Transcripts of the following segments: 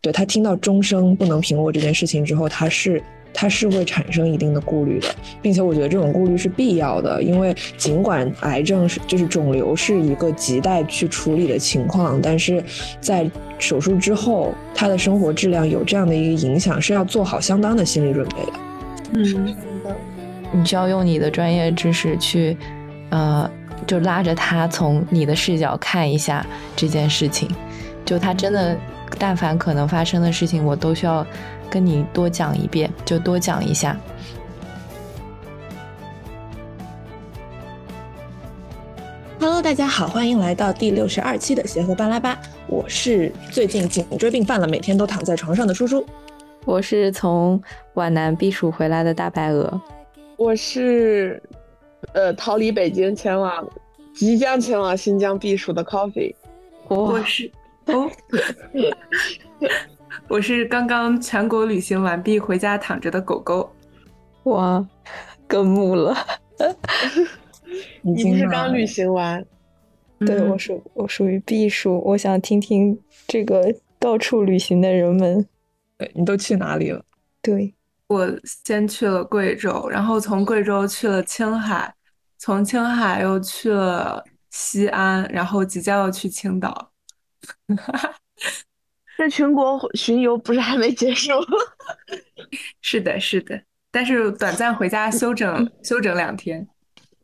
对他听到终生不能平卧这件事情之后，他是。他是会产生一定的顾虑的，并且我觉得这种顾虑是必要的，因为尽管癌症是就是肿瘤是一个亟待去处理的情况，但是在手术之后，他的生活质量有这样的一个影响，是要做好相当的心理准备的。嗯，你需要用你的专业知识去，呃，就拉着他从你的视角看一下这件事情，就他真的，但凡可能发生的事情，我都需要。跟你多讲一遍，就多讲一下。Hello，大家好，欢迎来到第六十二期的协和巴拉巴。我是最近颈椎病犯了，每天都躺在床上的叔叔。我是从皖南避暑回来的大白鹅。我是呃逃离北京前往即将前往新疆避暑的 Coffee。我是哦。我是刚刚全国旅行完毕回家躺着的狗狗，哇，更木了。你不是刚旅行完？对，我属我属于避暑。我想听听这个到处旅行的人们，你都去哪里了？对，我先去了贵州，然后从贵州去了青海，从青海又去了西安，然后即将要去青岛。这全国巡游不是还没结束？是的，是的，但是短暂回家休整休整两天，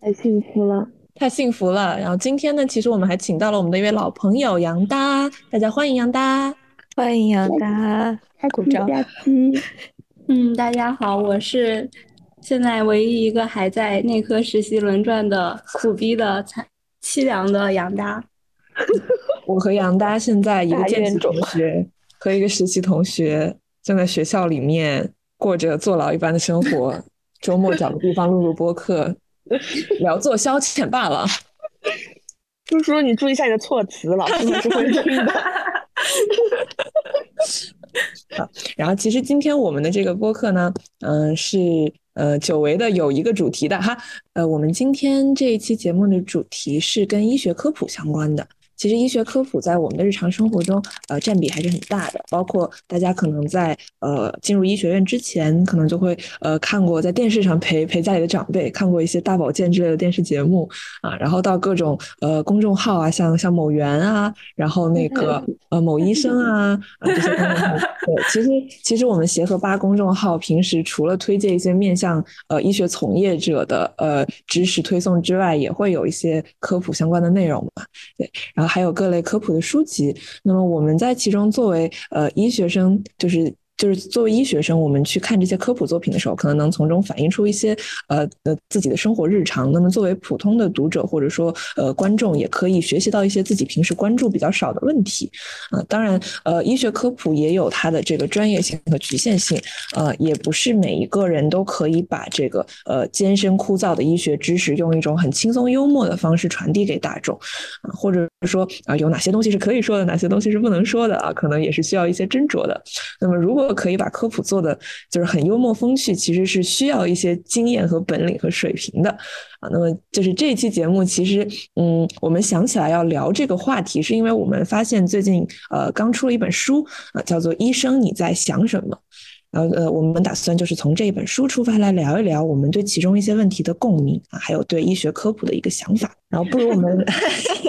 太幸福了，太幸福了。然后今天呢，其实我们还请到了我们的一位老朋友杨达，大家欢迎杨达，欢迎杨达，鼓掌。嗯，大家好，我是现在唯一一个还在内科实习轮转的苦逼的惨凄凉的杨达。我和杨达现在一个见习同学和一个实习同学正在学校里面过着坐牢一般的生活，周末找个地方录录播客，聊做消遣罢了。叔叔，你注意一下你的措辞，老师们是会听的。好，然后其实今天我们的这个播客呢，嗯，是呃久违的有一个主题的哈，呃，我们今天这一期节目的主题是跟医学科普相关的。其实医学科普在我们的日常生活中，呃，占比还是很大的。包括大家可能在呃进入医学院之前，可能就会呃看过在电视上陪陪家里的长辈看过一些大保健之类的电视节目啊，然后到各种呃公众号啊，像像某源啊，然后那个呃某医生啊啊这些公众号。对，其实其实我们协和八公众号平时除了推荐一些面向呃医学从业者的呃知识推送之外，也会有一些科普相关的内容嘛。对，然后。还有各类科普的书籍，那么我们在其中作为呃医学生，就是。就是作为医学生，我们去看这些科普作品的时候，可能能从中反映出一些呃呃自己的生活日常。那么作为普通的读者或者说呃观众，也可以学习到一些自己平时关注比较少的问题。啊，当然呃医学科普也有它的这个专业性和局限性。呃，也不是每一个人都可以把这个呃艰深枯燥的医学知识用一种很轻松幽默的方式传递给大众。啊，或者说啊有哪些东西是可以说的，哪些东西是不能说的啊，可能也是需要一些斟酌的。那么如果可以把科普做的就是很幽默风趣，其实是需要一些经验和本领和水平的啊。那么就是这一期节目，其实嗯，我们想起来要聊这个话题，是因为我们发现最近呃刚出了一本书啊，叫做《医生你在想什么》。然后呃，我们打算就是从这本书出发来聊一聊我们对其中一些问题的共鸣啊，还有对医学科普的一个想法。然后不如我们，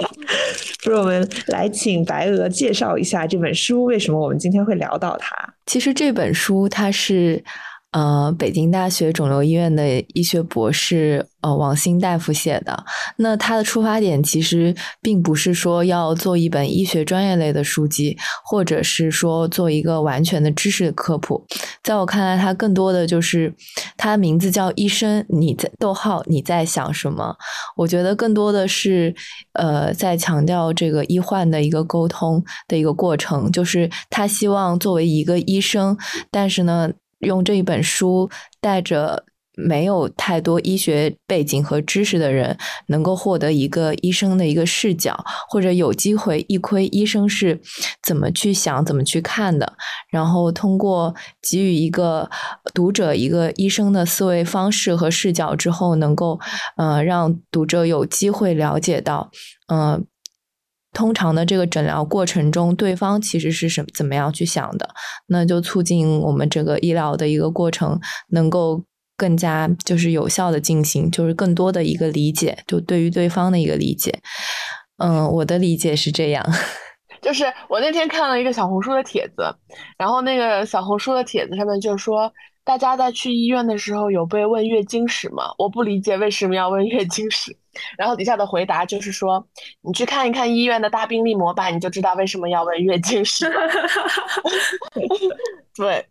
不如我们来请白鹅介绍一下这本书，为什么我们今天会聊到它？其实这本书它是。呃，北京大学肿瘤医院的医学博士，呃，王鑫大夫写的。那他的出发点其实并不是说要做一本医学专业类的书籍，或者是说做一个完全的知识科普。在我看来，他更多的就是，他的名字叫医生，你在逗号你在想什么？我觉得更多的是，呃，在强调这个医患的一个沟通的一个过程，就是他希望作为一个医生，但是呢。用这一本书，带着没有太多医学背景和知识的人，能够获得一个医生的一个视角，或者有机会一窥医生是怎么去想、怎么去看的。然后通过给予一个读者一个医生的思维方式和视角之后，能够呃让读者有机会了解到，呃通常的这个诊疗过程中，对方其实是什怎么样去想的，那就促进我们这个医疗的一个过程能够更加就是有效的进行，就是更多的一个理解，就对于对方的一个理解。嗯，我的理解是这样。就是我那天看了一个小红书的帖子，然后那个小红书的帖子上面就说，大家在去医院的时候有被问月经史吗？我不理解为什么要问月经史。然后底下的回答就是说，你去看一看医院的大病历模板，你就知道为什么要问月经史。对，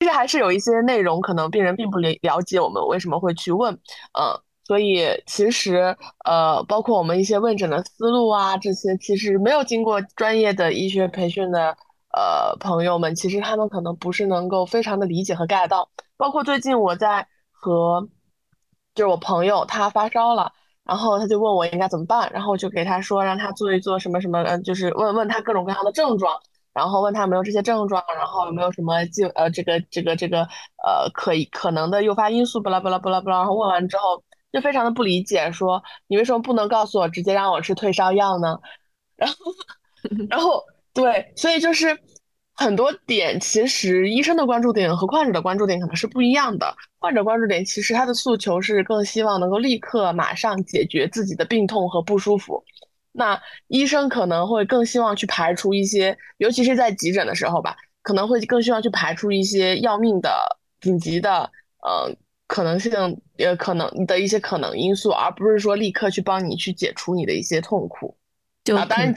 其实还是有一些内容可能病人并不了了解我们为什么会去问，嗯。所以其实，呃，包括我们一些问诊的思路啊，这些其实没有经过专业的医学培训的，呃，朋友们，其实他们可能不是能够非常的理解和 get 到。包括最近我在和，就是我朋友他发烧了，然后他就问我应该怎么办，然后我就给他说让他做一做什么什么，嗯，就是问问他各种各样的症状，然后问他有没有这些症状，然后有没有什么就呃这个这个这个呃可以可能的诱发因素，巴拉巴拉巴拉巴拉，然后问完之后。就非常的不理解，说你为什么不能告诉我，直接让我吃退烧药呢？然后，然后对，所以就是很多点，其实医生的关注点和患者的关注点可能是不一样的。患者关注点其实他的诉求是更希望能够立刻马上解决自己的病痛和不舒服，那医生可能会更希望去排除一些，尤其是在急诊的时候吧，可能会更希望去排除一些要命的、紧急的，呃。可能性呃，可能的一些可能因素，而不是说立刻去帮你去解除你的一些痛苦。啊，当然，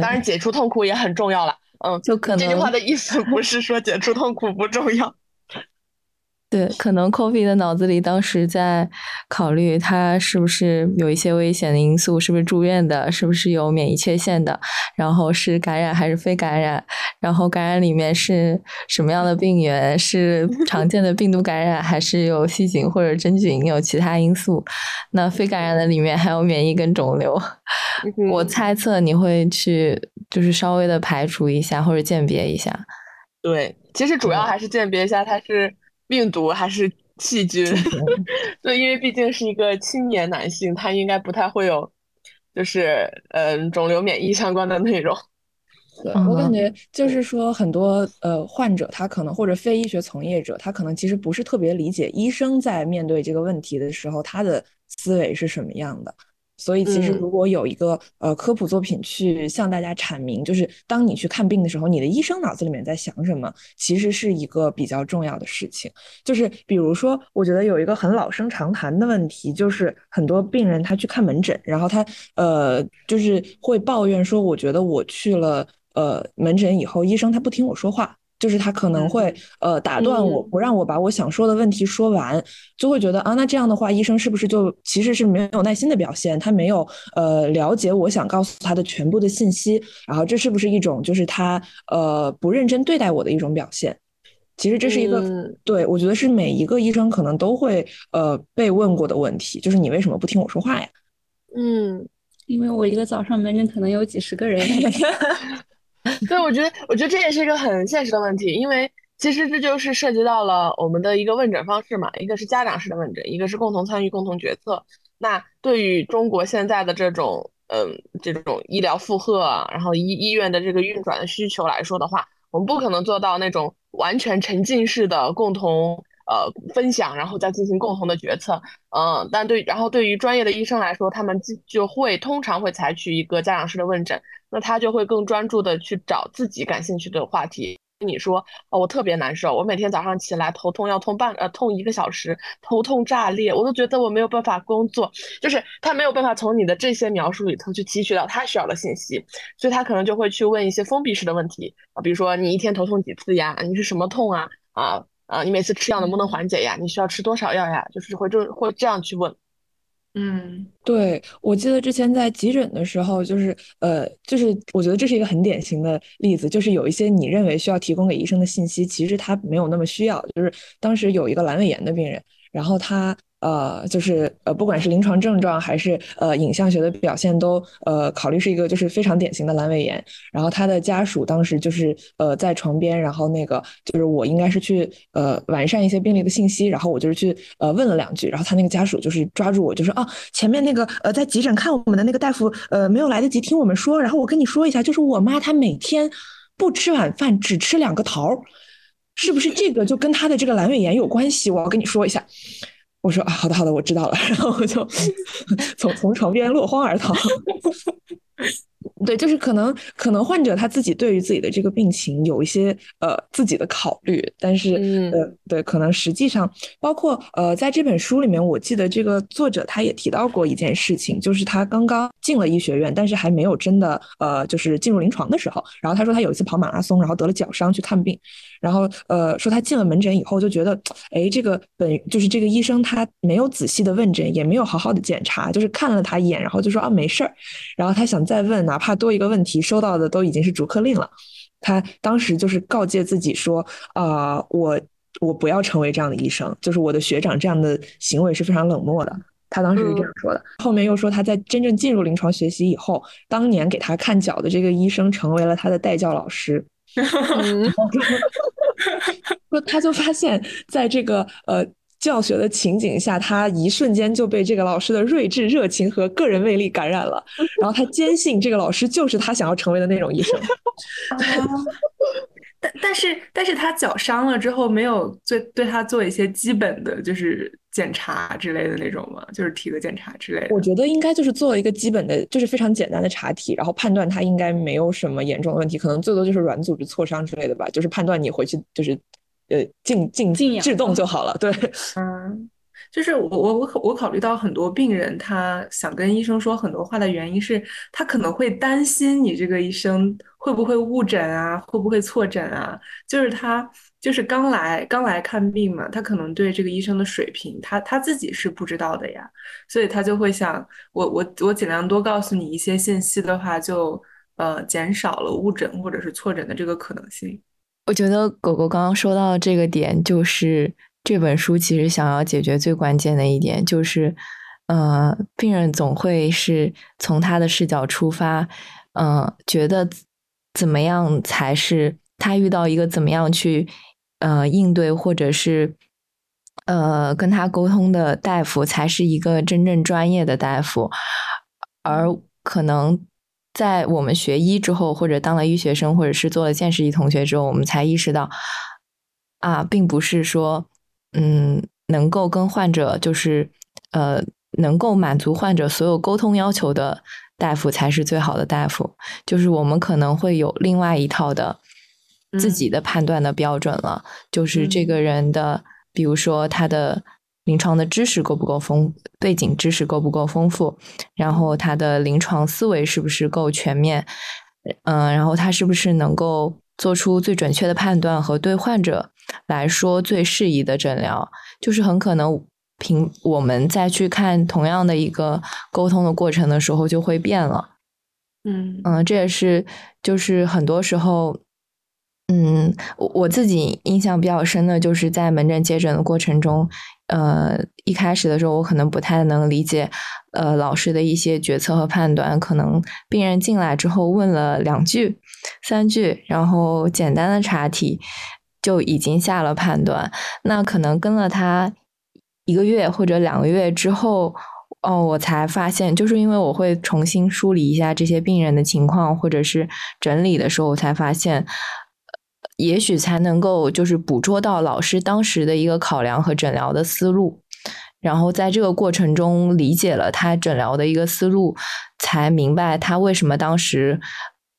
当然解除痛苦也很重要了。嗯，就可能这句话的意思不是说解除痛苦不重要。对，可能 Kobe 的脑子里当时在考虑他是不是有一些危险的因素，是不是住院的，是不是有免疫缺陷的，然后是感染还是非感染，然后感染里面是什么样的病源，是 常见的病毒感染，还是有细菌或者真菌，有其他因素。那非感染的里面还有免疫跟肿瘤。我猜测你会去就是稍微的排除一下或者鉴别一下。对，其实主要还是鉴别一下它是。病毒还是细菌？对，因为毕竟是一个青年男性，他应该不太会有，就是嗯，肿瘤免疫相关的内容。对我感觉就是说，很多呃患者他可能或者非医学从业者，他可能其实不是特别理解医生在面对这个问题的时候，他的思维是什么样的。所以，其实如果有一个呃科普作品去向大家阐明，就是当你去看病的时候，你的医生脑子里面在想什么，其实是一个比较重要的事情。就是比如说，我觉得有一个很老生常谈的问题，就是很多病人他去看门诊，然后他呃就是会抱怨说，我觉得我去了呃门诊以后，医生他不听我说话。就是他可能会呃打断我不让我把我想说的问题说完，就会觉得啊，那这样的话，医生是不是就其实是没有耐心的表现？他没有呃了解我想告诉他的全部的信息，然后这是不是一种就是他呃不认真对待我的一种表现？其实这是一个对我觉得是每一个医生可能都会呃被问过的问题，就是你为什么不听我说话呀？嗯，因为我一个早上门诊可能有几十个人。对，我觉得，我觉得这也是一个很现实的问题，因为其实这就是涉及到了我们的一个问诊方式嘛，一个是家长式的问诊，一个是共同参与、共同决策。那对于中国现在的这种，嗯，这种医疗负荷，然后医医院的这个运转的需求来说的话，我们不可能做到那种完全沉浸式的共同呃分享，然后再进行共同的决策。嗯，但对，然后对于专业的医生来说，他们就就会通常会采取一个家长式的问诊。那他就会更专注的去找自己感兴趣的话题。你说哦，我特别难受，我每天早上起来头痛要痛半呃痛一个小时，头痛炸裂，我都觉得我没有办法工作。就是他没有办法从你的这些描述里头去提取到他需要的信息，所以他可能就会去问一些封闭式的问题啊，比如说你一天头痛几次呀？你是什么痛啊？啊啊，你每次吃药能不能缓解呀？你需要吃多少药呀？就是会这会这样去问。嗯，对，我记得之前在急诊的时候，就是呃，就是我觉得这是一个很典型的例子，就是有一些你认为需要提供给医生的信息，其实他没有那么需要。就是当时有一个阑尾炎的病人，然后他呃，就是呃，不管是临床症状还是呃影像学的表现，都呃考虑是一个就是非常典型的阑尾炎。然后他的家属当时就是呃在床边，然后那个就是我应该是去呃完善一些病例的信息，然后我就是去呃问了两句，然后他那个家属就是抓住我，就说啊前面那个呃在急诊看我们的那个大夫呃没有来得及听我们说，然后我跟你说一下，就是我妈她每天不吃晚饭，只吃两个桃儿。是不是这个就跟他的这个阑尾炎有关系？我要跟你说一下。我说啊，好的好的，我知道了。然后我就 从从床边落荒而逃。对，就是可能可能患者他自己对于自己的这个病情有一些呃自己的考虑，但是呃对，可能实际上包括呃在这本书里面，我记得这个作者他也提到过一件事情，就是他刚刚进了医学院，但是还没有真的呃就是进入临床的时候，然后他说他有一次跑马拉松，然后得了脚伤去看病，然后呃说他进了门诊以后就觉得，哎，这个本就是这个医生他没有仔细的问诊，也没有好好的检查，就是看了他一眼，然后就说啊没事儿，然后他想再问，哪怕。多一个问题，收到的都已经是逐客令了。他当时就是告诫自己说：“啊，我我不要成为这样的医生，就是我的学长这样的行为是非常冷漠的。”他当时是这样说的。后面又说他在真正进入临床学习以后，当年给他看脚的这个医生成为了他的代教老师。说他就发现，在这个呃。教学的情景下，他一瞬间就被这个老师的睿智、热情和个人魅力感染了。然后他坚信这个老师就是他想要成为的那种医生。但但是但是他脚伤了之后，没有对对他做一些基本的就是检查之类的那种吗？就是体格检查之类的。我觉得应该就是做了一个基本的，就是非常简单的查体，然后判断他应该没有什么严重的问题，可能最多就是软组织挫伤之类的吧。就是判断你回去就是。呃，静静制动就好了。对，嗯，就是我我我我考虑到很多病人，他想跟医生说很多话的原因是，他可能会担心你这个医生会不会误诊啊，会不会错诊啊？就是他就是刚来刚来看病嘛，他可能对这个医生的水平，他他自己是不知道的呀，所以他就会想，我我我尽量多告诉你一些信息的话，就呃减少了误诊或者是错诊的这个可能性。我觉得狗狗刚刚说到的这个点，就是这本书其实想要解决最关键的一点，就是，呃，病人总会是从他的视角出发，嗯，觉得怎么样才是他遇到一个怎么样去，呃，应对或者是，呃，跟他沟通的大夫才是一个真正专业的大夫，而可能。在我们学医之后，或者当了医学生，或者是做了见识医同学之后，我们才意识到，啊，并不是说，嗯，能够跟患者就是呃，能够满足患者所有沟通要求的大夫才是最好的大夫。就是我们可能会有另外一套的自己的判断的标准了，就是这个人的，比如说他的。临床的知识够不够丰，背景知识够不够丰富，然后他的临床思维是不是够全面，嗯，然后他是不是能够做出最准确的判断和对患者来说最适宜的诊疗，就是很可能凭我们再去看同样的一个沟通的过程的时候就会变了，嗯嗯，这也是就是很多时候。嗯，我我自己印象比较深的就是在门诊接诊的过程中，呃，一开始的时候我可能不太能理解，呃，老师的一些决策和判断，可能病人进来之后问了两句、三句，然后简单的查体就已经下了判断，那可能跟了他一个月或者两个月之后，哦，我才发现，就是因为我会重新梳理一下这些病人的情况，或者是整理的时候，我才发现。也许才能够就是捕捉到老师当时的一个考量和诊疗的思路，然后在这个过程中理解了他诊疗的一个思路，才明白他为什么当时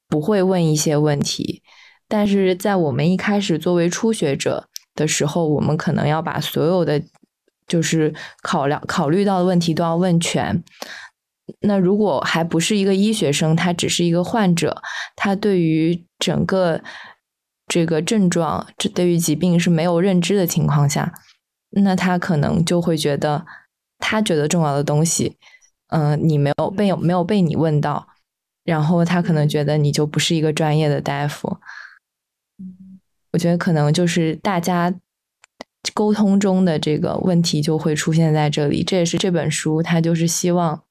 不会问一些问题。但是在我们一开始作为初学者的时候，我们可能要把所有的就是考量考虑到的问题都要问全。那如果还不是一个医学生，他只是一个患者，他对于整个。这个症状，这对于疾病是没有认知的情况下，那他可能就会觉得，他觉得重要的东西，嗯，你没有被没有被你问到，然后他可能觉得你就不是一个专业的大夫。我觉得可能就是大家沟通中的这个问题就会出现在这里。这也是这本书它就是希望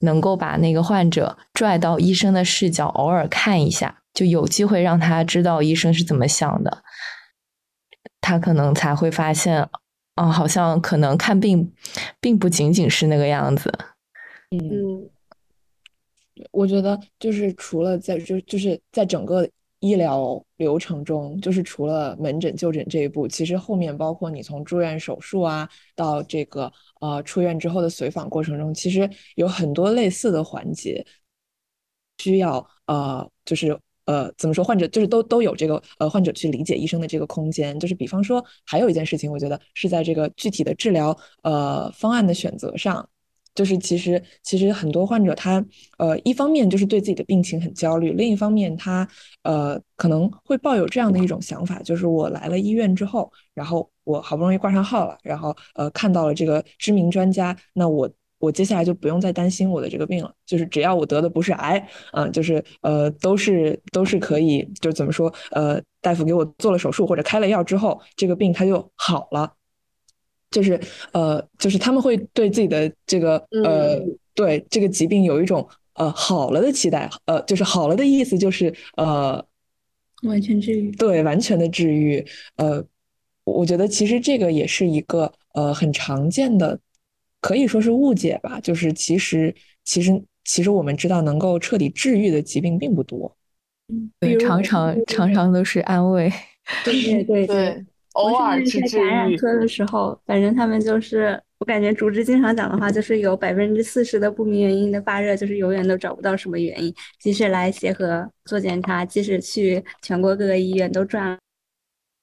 能够把那个患者拽到医生的视角，偶尔看一下，就有机会让他知道医生是怎么想的，他可能才会发现，啊，好像可能看病并不仅仅是那个样子。嗯，我觉得就是除了在就就是在整个医疗流程中，就是除了门诊就诊这一步，其实后面包括你从住院手术啊，到这个呃出院之后的随访过程中，其实有很多类似的环节需要呃就是呃怎么说，患者就是都都有这个呃患者去理解医生的这个空间，就是比方说还有一件事情，我觉得是在这个具体的治疗呃方案的选择上。就是其实其实很多患者他呃一方面就是对自己的病情很焦虑，另一方面他呃可能会抱有这样的一种想法，就是我来了医院之后，然后我好不容易挂上号了，然后呃看到了这个知名专家，那我我接下来就不用再担心我的这个病了，就是只要我得的不是癌，嗯，就是呃都是都是可以，就怎么说呃大夫给我做了手术或者开了药之后，这个病它就好了。就是呃，就是他们会对自己的这个呃，对这个疾病有一种呃好了的期待，呃，就是好了的意思就是呃，完全治愈，对，完全的治愈。呃，我觉得其实这个也是一个呃很常见的，可以说是误解吧。就是其实其实其实我们知道能够彻底治愈的疾病并不多，嗯，对，常常常常都是安慰，对对 对。偶尔在感染科的时候，反正他们就是，我感觉主治经常讲的话，就是有百分之四十的不明原因的发热，就是永远都找不到什么原因。即使来协和做检查，即使去全国各个医院都转。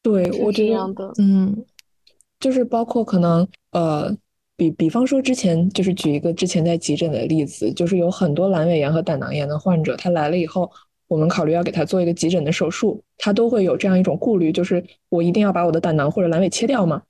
对，我觉得，嗯，就是包括可能，呃，比比方说之前，就是举一个之前在急诊的例子，就是有很多阑尾炎和胆囊炎的患者，他来了以后。我们考虑要给他做一个急诊的手术，他都会有这样一种顾虑，就是我一定要把我的胆囊或者阑尾切掉吗？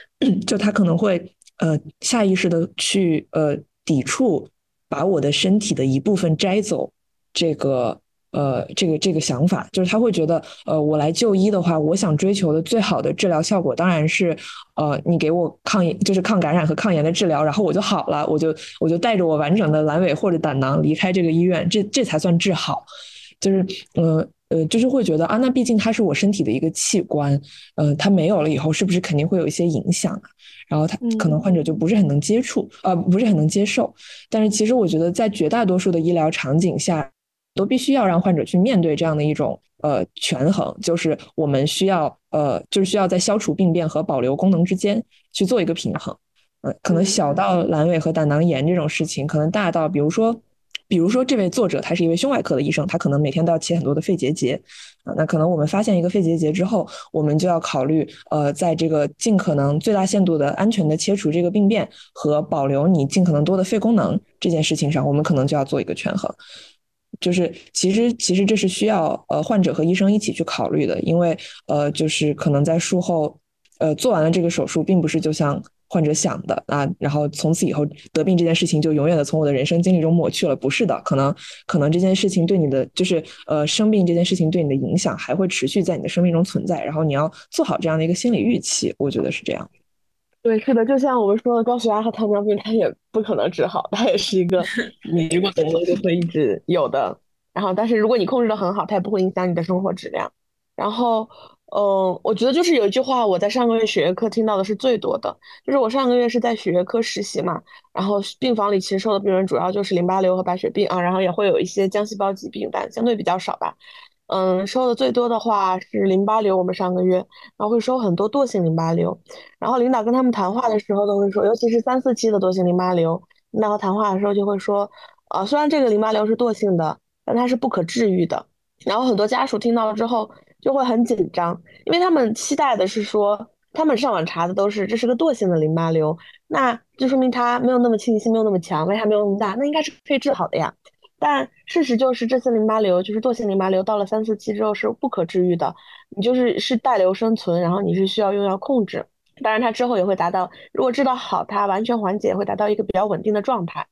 就他可能会呃下意识的去呃抵触把我的身体的一部分摘走，这个呃这个这个想法，就是他会觉得呃我来就医的话，我想追求的最好的治疗效果当然是呃你给我抗炎就是抗感染和抗炎的治疗，然后我就好了，我就我就带着我完整的阑尾或者胆囊离开这个医院，这这才算治好。就是，呃呃，就是会觉得啊，那毕竟它是我身体的一个器官，呃，它没有了以后，是不是肯定会有一些影响啊？然后他可能患者就不是很能接触，呃，不是很能接受。但是其实我觉得，在绝大多数的医疗场景下，都必须要让患者去面对这样的一种呃权衡，就是我们需要呃，就是需要在消除病变和保留功能之间去做一个平衡。嗯，可能小到阑尾和胆囊炎这种事情，可能大到比如说。比如说，这位作者他是一位胸外科的医生，他可能每天都要切很多的肺结节啊。那可能我们发现一个肺结节之后，我们就要考虑，呃，在这个尽可能最大限度的安全的切除这个病变和保留你尽可能多的肺功能这件事情上，我们可能就要做一个权衡。就是其实其实这是需要呃患者和医生一起去考虑的，因为呃就是可能在术后呃做完了这个手术，并不是就像。患者想的啊，然后从此以后得病这件事情就永远的从我的人生经历中抹去了，不是的，可能可能这件事情对你的就是呃生病这件事情对你的影响还会持续在你的生命中存在，然后你要做好这样的一个心理预期，我觉得是这样。对，是的，就像我们说的高血压和糖尿病，它也不可能治好，它也是一个 你如果懂了就会一直有的，然后但是如果你控制的很好，它也不会影响你的生活质量，然后。嗯，我觉得就是有一句话，我在上个月血液科听到的是最多的，就是我上个月是在血液科实习嘛，然后病房里其实收的病人主要就是淋巴瘤和白血病啊，然后也会有一些浆细胞疾病，但相对比较少吧。嗯，收的最多的话是淋巴瘤，我们上个月，然后会收很多惰性淋巴瘤，然后领导跟他们谈话的时候都会说，尤其是三四期的惰性淋巴瘤，领导谈话的时候就会说，啊，虽然这个淋巴瘤是惰性的，但它是不可治愈的。然后很多家属听到了之后。就会很紧张，因为他们期待的是说，他们上网查的都是这是个惰性的淋巴瘤，那就说明它没有那么侵袭，没有那么强，危害没有那么大，那应该是可以治好的呀。但事实就是，这次淋巴瘤就是惰性淋巴瘤，到了三四期之后是不可治愈的，你就是是带瘤生存，然后你是需要用药控制。当然，它之后也会达到，如果治疗好，它完全缓解，会达到一个比较稳定的状态。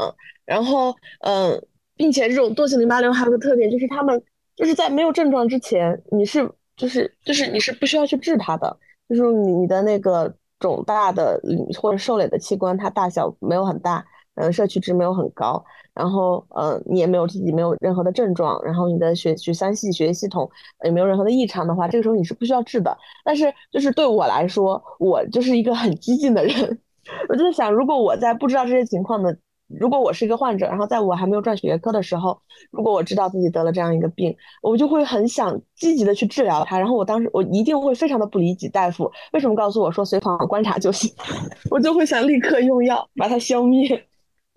嗯，然后嗯，并且这种惰性淋巴瘤还有个特点，就是他们。就是在没有症状之前，你是就是就是你是不需要去治它的，就是你你的那个肿大的或者受累的器官，它大小没有很大，嗯，摄取值没有很高，然后呃，你也没有自己没有任何的症状，然后你的血血三系血液系统也没有任何的异常的话，这个时候你是不需要治的。但是就是对我来说，我就是一个很激进的人，我就在想，如果我在不知道这些情况的。如果我是一个患者，然后在我还没有转血液科的时候，如果我知道自己得了这样一个病，我就会很想积极的去治疗它。然后我当时我一定会非常的不理解大夫为什么告诉我说随访观察就行，我就会想立刻用药把它消灭。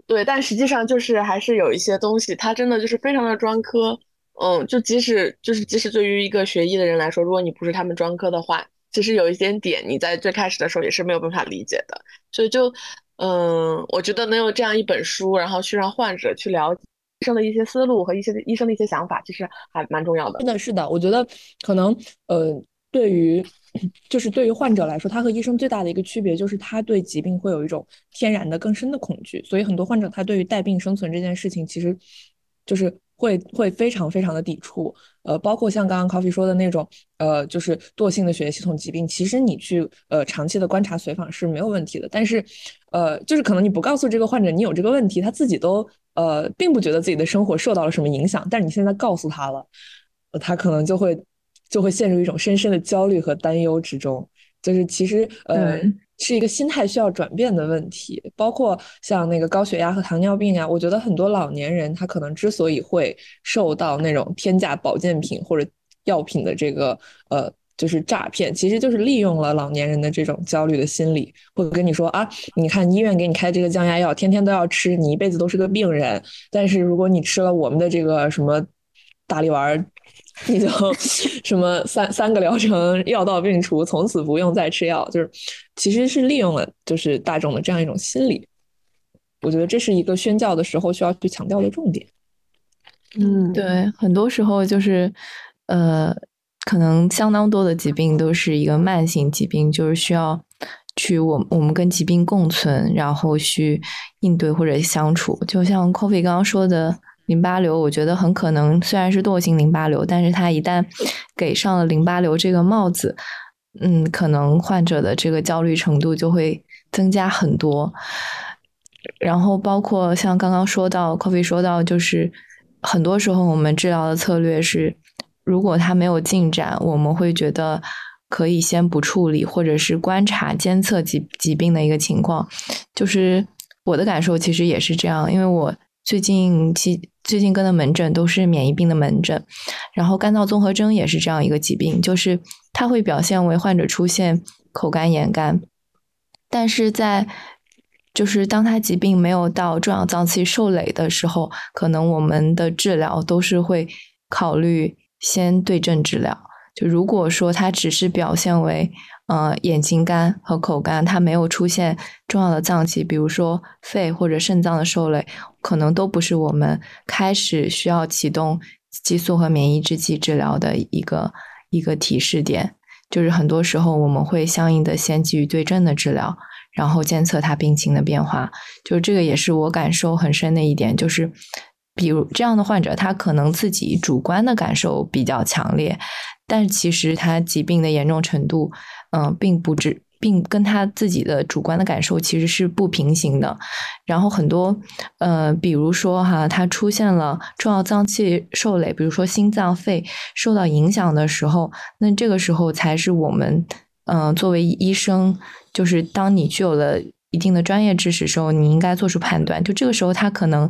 对，但实际上就是还是有一些东西，它真的就是非常的专科。嗯，就即使就是即使对于一个学医的人来说，如果你不是他们专科的话，其实有一些点你在最开始的时候也是没有办法理解的。所以就。嗯，我觉得能有这样一本书，然后去让患者去了解医生的一些思路和一些医生的一些想法，其实还蛮重要的。是的，是的，我觉得可能呃，对于就是对于患者来说，他和医生最大的一个区别就是他对疾病会有一种天然的更深的恐惧，所以很多患者他对于带病生存这件事情，其实就是。会会非常非常的抵触，呃，包括像刚刚 Coffee 说的那种，呃，就是惰性的血液系统疾病，其实你去呃长期的观察随访是没有问题的，但是，呃，就是可能你不告诉这个患者你有这个问题，他自己都呃并不觉得自己的生活受到了什么影响，但是你现在告诉他了，他可能就会就会陷入一种深深的焦虑和担忧之中，就是其实呃。是一个心态需要转变的问题，包括像那个高血压和糖尿病啊，我觉得很多老年人他可能之所以会受到那种天价保健品或者药品的这个呃就是诈骗，其实就是利用了老年人的这种焦虑的心理，会跟你说啊，你看医院给你开这个降压药，天天都要吃，你一辈子都是个病人，但是如果你吃了我们的这个什么大力丸。你就 什么三三个疗程药到病除，从此不用再吃药，就是其实是利用了就是大众的这样一种心理。我觉得这是一个宣教的时候需要去强调的重点。嗯，对，很多时候就是呃，可能相当多的疾病都是一个慢性疾病，就是需要去我我们跟疾病共存，然后去应对或者相处。就像 Coffee 刚刚说的。淋巴瘤，我觉得很可能虽然是惰性淋巴瘤，但是它一旦给上了淋巴瘤这个帽子，嗯，可能患者的这个焦虑程度就会增加很多。然后包括像刚刚说到，Coffee 说到，就是很多时候我们治疗的策略是，如果它没有进展，我们会觉得可以先不处理，或者是观察监测疾疾病的一个情况。就是我的感受其实也是这样，因为我。最近其最近跟的门诊都是免疫病的门诊，然后干燥综合征也是这样一个疾病，就是它会表现为患者出现口干眼干，但是在就是当他疾病没有到重要脏器受累的时候，可能我们的治疗都是会考虑先对症治疗。就如果说他只是表现为呃，眼睛干和口干，它没有出现重要的脏器，比如说肺或者肾脏的受累，可能都不是我们开始需要启动激素和免疫制剂治疗的一个一个提示点。就是很多时候我们会相应的先给予对症的治疗，然后监测他病情的变化。就是这个也是我感受很深的一点，就是比如这样的患者，他可能自己主观的感受比较强烈，但其实他疾病的严重程度。嗯，并不只，并跟他自己的主观的感受其实是不平行的。然后很多，呃，比如说哈，他出现了重要脏器受累，比如说心脏、肺受到影响的时候，那这个时候才是我们，嗯，作为医生，就是当你具有了一定的专业知识时候，你应该做出判断。就这个时候，他可能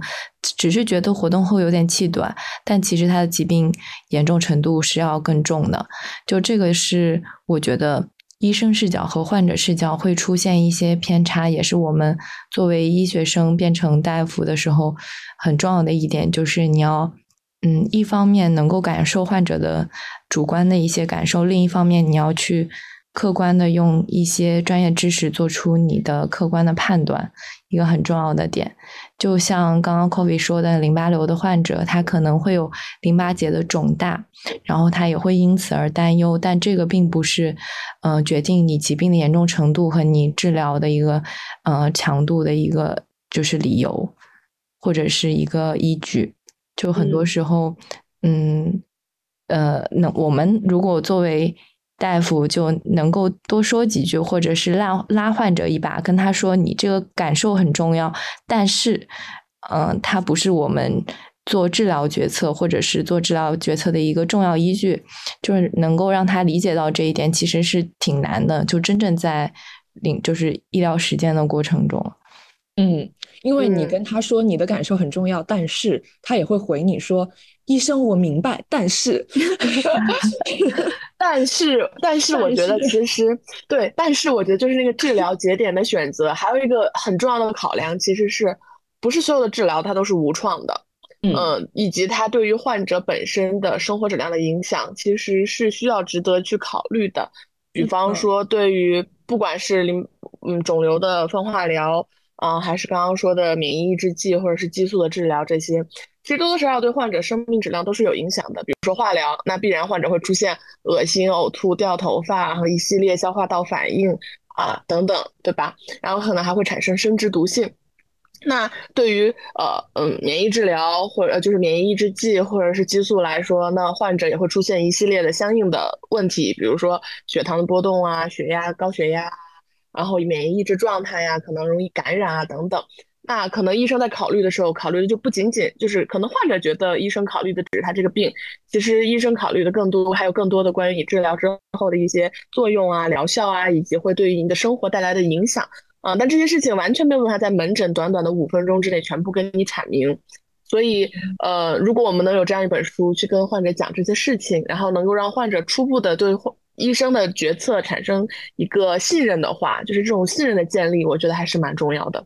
只是觉得活动后有点气短，但其实他的疾病严重程度是要更重的。就这个是我觉得。医生视角和患者视角会出现一些偏差，也是我们作为医学生变成大夫的时候很重要的一点，就是你要，嗯，一方面能够感受患者的主观的一些感受，另一方面你要去。客观的用一些专业知识做出你的客观的判断，一个很重要的点，就像刚刚 Coffee 说的，淋巴瘤的患者他可能会有淋巴结的肿大，然后他也会因此而担忧，但这个并不是，呃，决定你疾病的严重程度和你治疗的一个呃强度的一个就是理由或者是一个依据，就很多时候，嗯，呃，那我们如果作为大夫就能够多说几句，或者是拉拉患者一把，跟他说你这个感受很重要，但是，嗯，它不是我们做治疗决策或者是做治疗决策的一个重要依据，就是能够让他理解到这一点，其实是挺难的。就真正在领就是医疗实践的过程中，嗯，因为你跟他说你的感受很重要，但是他也会回你说。医生，我明白，但是 但是，但是，我觉得其实对，但是我觉得就是那个治疗节点的选择，还有一个很重要的考量，其实是不是所有的治疗它都是无创的，嗯，以及它对于患者本身的生活质量的影响，其实是需要值得去考虑的。比方说，对于不管是淋嗯肿瘤的分化疗，啊，还是刚刚说的免疫抑制剂或者是激素的治疗这些。其实多多少少对患者生命质量都是有影响的，比如说化疗，那必然患者会出现恶心、呕吐、掉头发然后一系列消化道反应啊等等，对吧？然后可能还会产生生殖毒性。那对于呃嗯免疫治疗或者就是免疫抑制剂或者是激素来说，那患者也会出现一系列的相应的问题，比如说血糖的波动啊、血压、高血压，然后免疫抑制状态呀，可能容易感染啊等等。那可能医生在考虑的时候，考虑的就不仅仅就是可能患者觉得医生考虑的只是他这个病，其实医生考虑的更多还有更多的关于你治疗之后的一些作用啊、疗效啊，以及会对于你的生活带来的影响啊。但这些事情完全没有办法在门诊短短的五分钟之内全部跟你阐明。所以，呃，如果我们能有这样一本书去跟患者讲这些事情，然后能够让患者初步的对医生的决策产生一个信任的话，就是这种信任的建立，我觉得还是蛮重要的。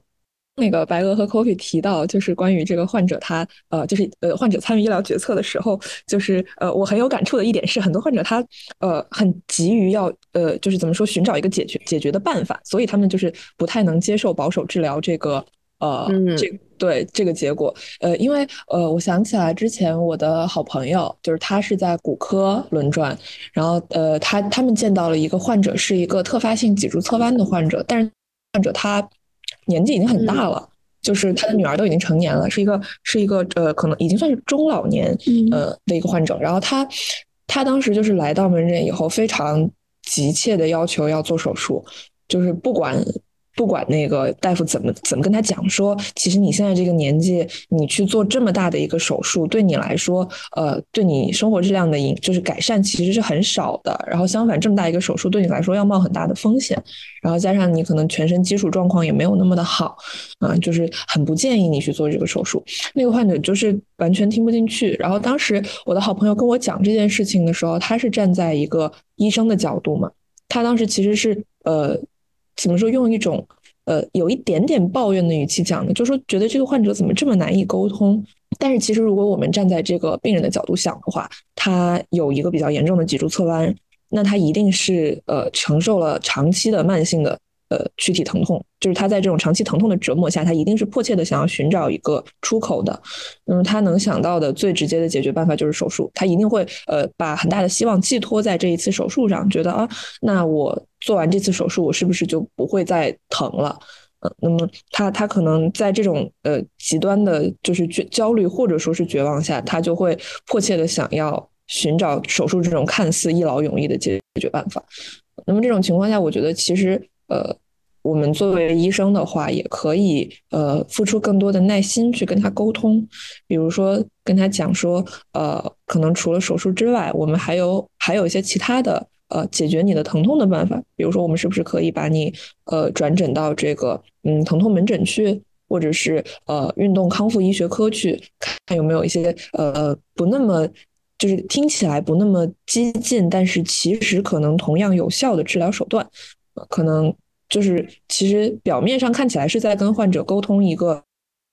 那个白鹅和 Coffee 提到，就是关于这个患者他呃，就是呃，患者参与医疗决策的时候，就是呃，我很有感触的一点是，很多患者他呃很急于要呃，就是怎么说寻找一个解决解决的办法，所以他们就是不太能接受保守治疗这个呃这对这个结果呃，因为呃，我想起来之前我的好朋友就是他是在骨科轮转，然后呃，他他们见到了一个患者是一个特发性脊柱侧弯的患者，但是患者他。年纪已经很大了，就是他的女儿都已经成年了，是一个是一个呃，可能已经算是中老年呃的一个患者。然后他他当时就是来到门诊以后，非常急切的要求要做手术，就是不管。不管那个大夫怎么怎么跟他讲说，其实你现在这个年纪，你去做这么大的一个手术，对你来说，呃，对你生活质量的影就是改善其实是很少的。然后相反，这么大一个手术对你来说要冒很大的风险，然后加上你可能全身基础状况也没有那么的好，啊，就是很不建议你去做这个手术。那个患者就是完全听不进去。然后当时我的好朋友跟我讲这件事情的时候，他是站在一个医生的角度嘛，他当时其实是呃。怎么说？用一种呃有一点点抱怨的语气讲的，就说觉得这个患者怎么这么难以沟通。但是其实如果我们站在这个病人的角度想的话，他有一个比较严重的脊柱侧弯，那他一定是呃承受了长期的慢性的。呃，躯体疼痛就是他在这种长期疼痛的折磨下，他一定是迫切的想要寻找一个出口的。那么他能想到的最直接的解决办法就是手术，他一定会呃把很大的希望寄托在这一次手术上，觉得啊，那我做完这次手术，我是不是就不会再疼了？嗯，那么他他可能在这种呃极端的，就是绝焦虑或者说是绝望下，他就会迫切的想要寻找手术这种看似一劳永逸的解决办法。那么这种情况下，我觉得其实呃。我们作为医生的话，也可以呃付出更多的耐心去跟他沟通，比如说跟他讲说，呃，可能除了手术之外，我们还有还有一些其他的呃解决你的疼痛的办法，比如说我们是不是可以把你呃转诊到这个嗯疼痛门诊去，或者是呃运动康复医学科去，看有没有一些呃不那么就是听起来不那么激进，但是其实可能同样有效的治疗手段，可能。就是其实表面上看起来是在跟患者沟通一个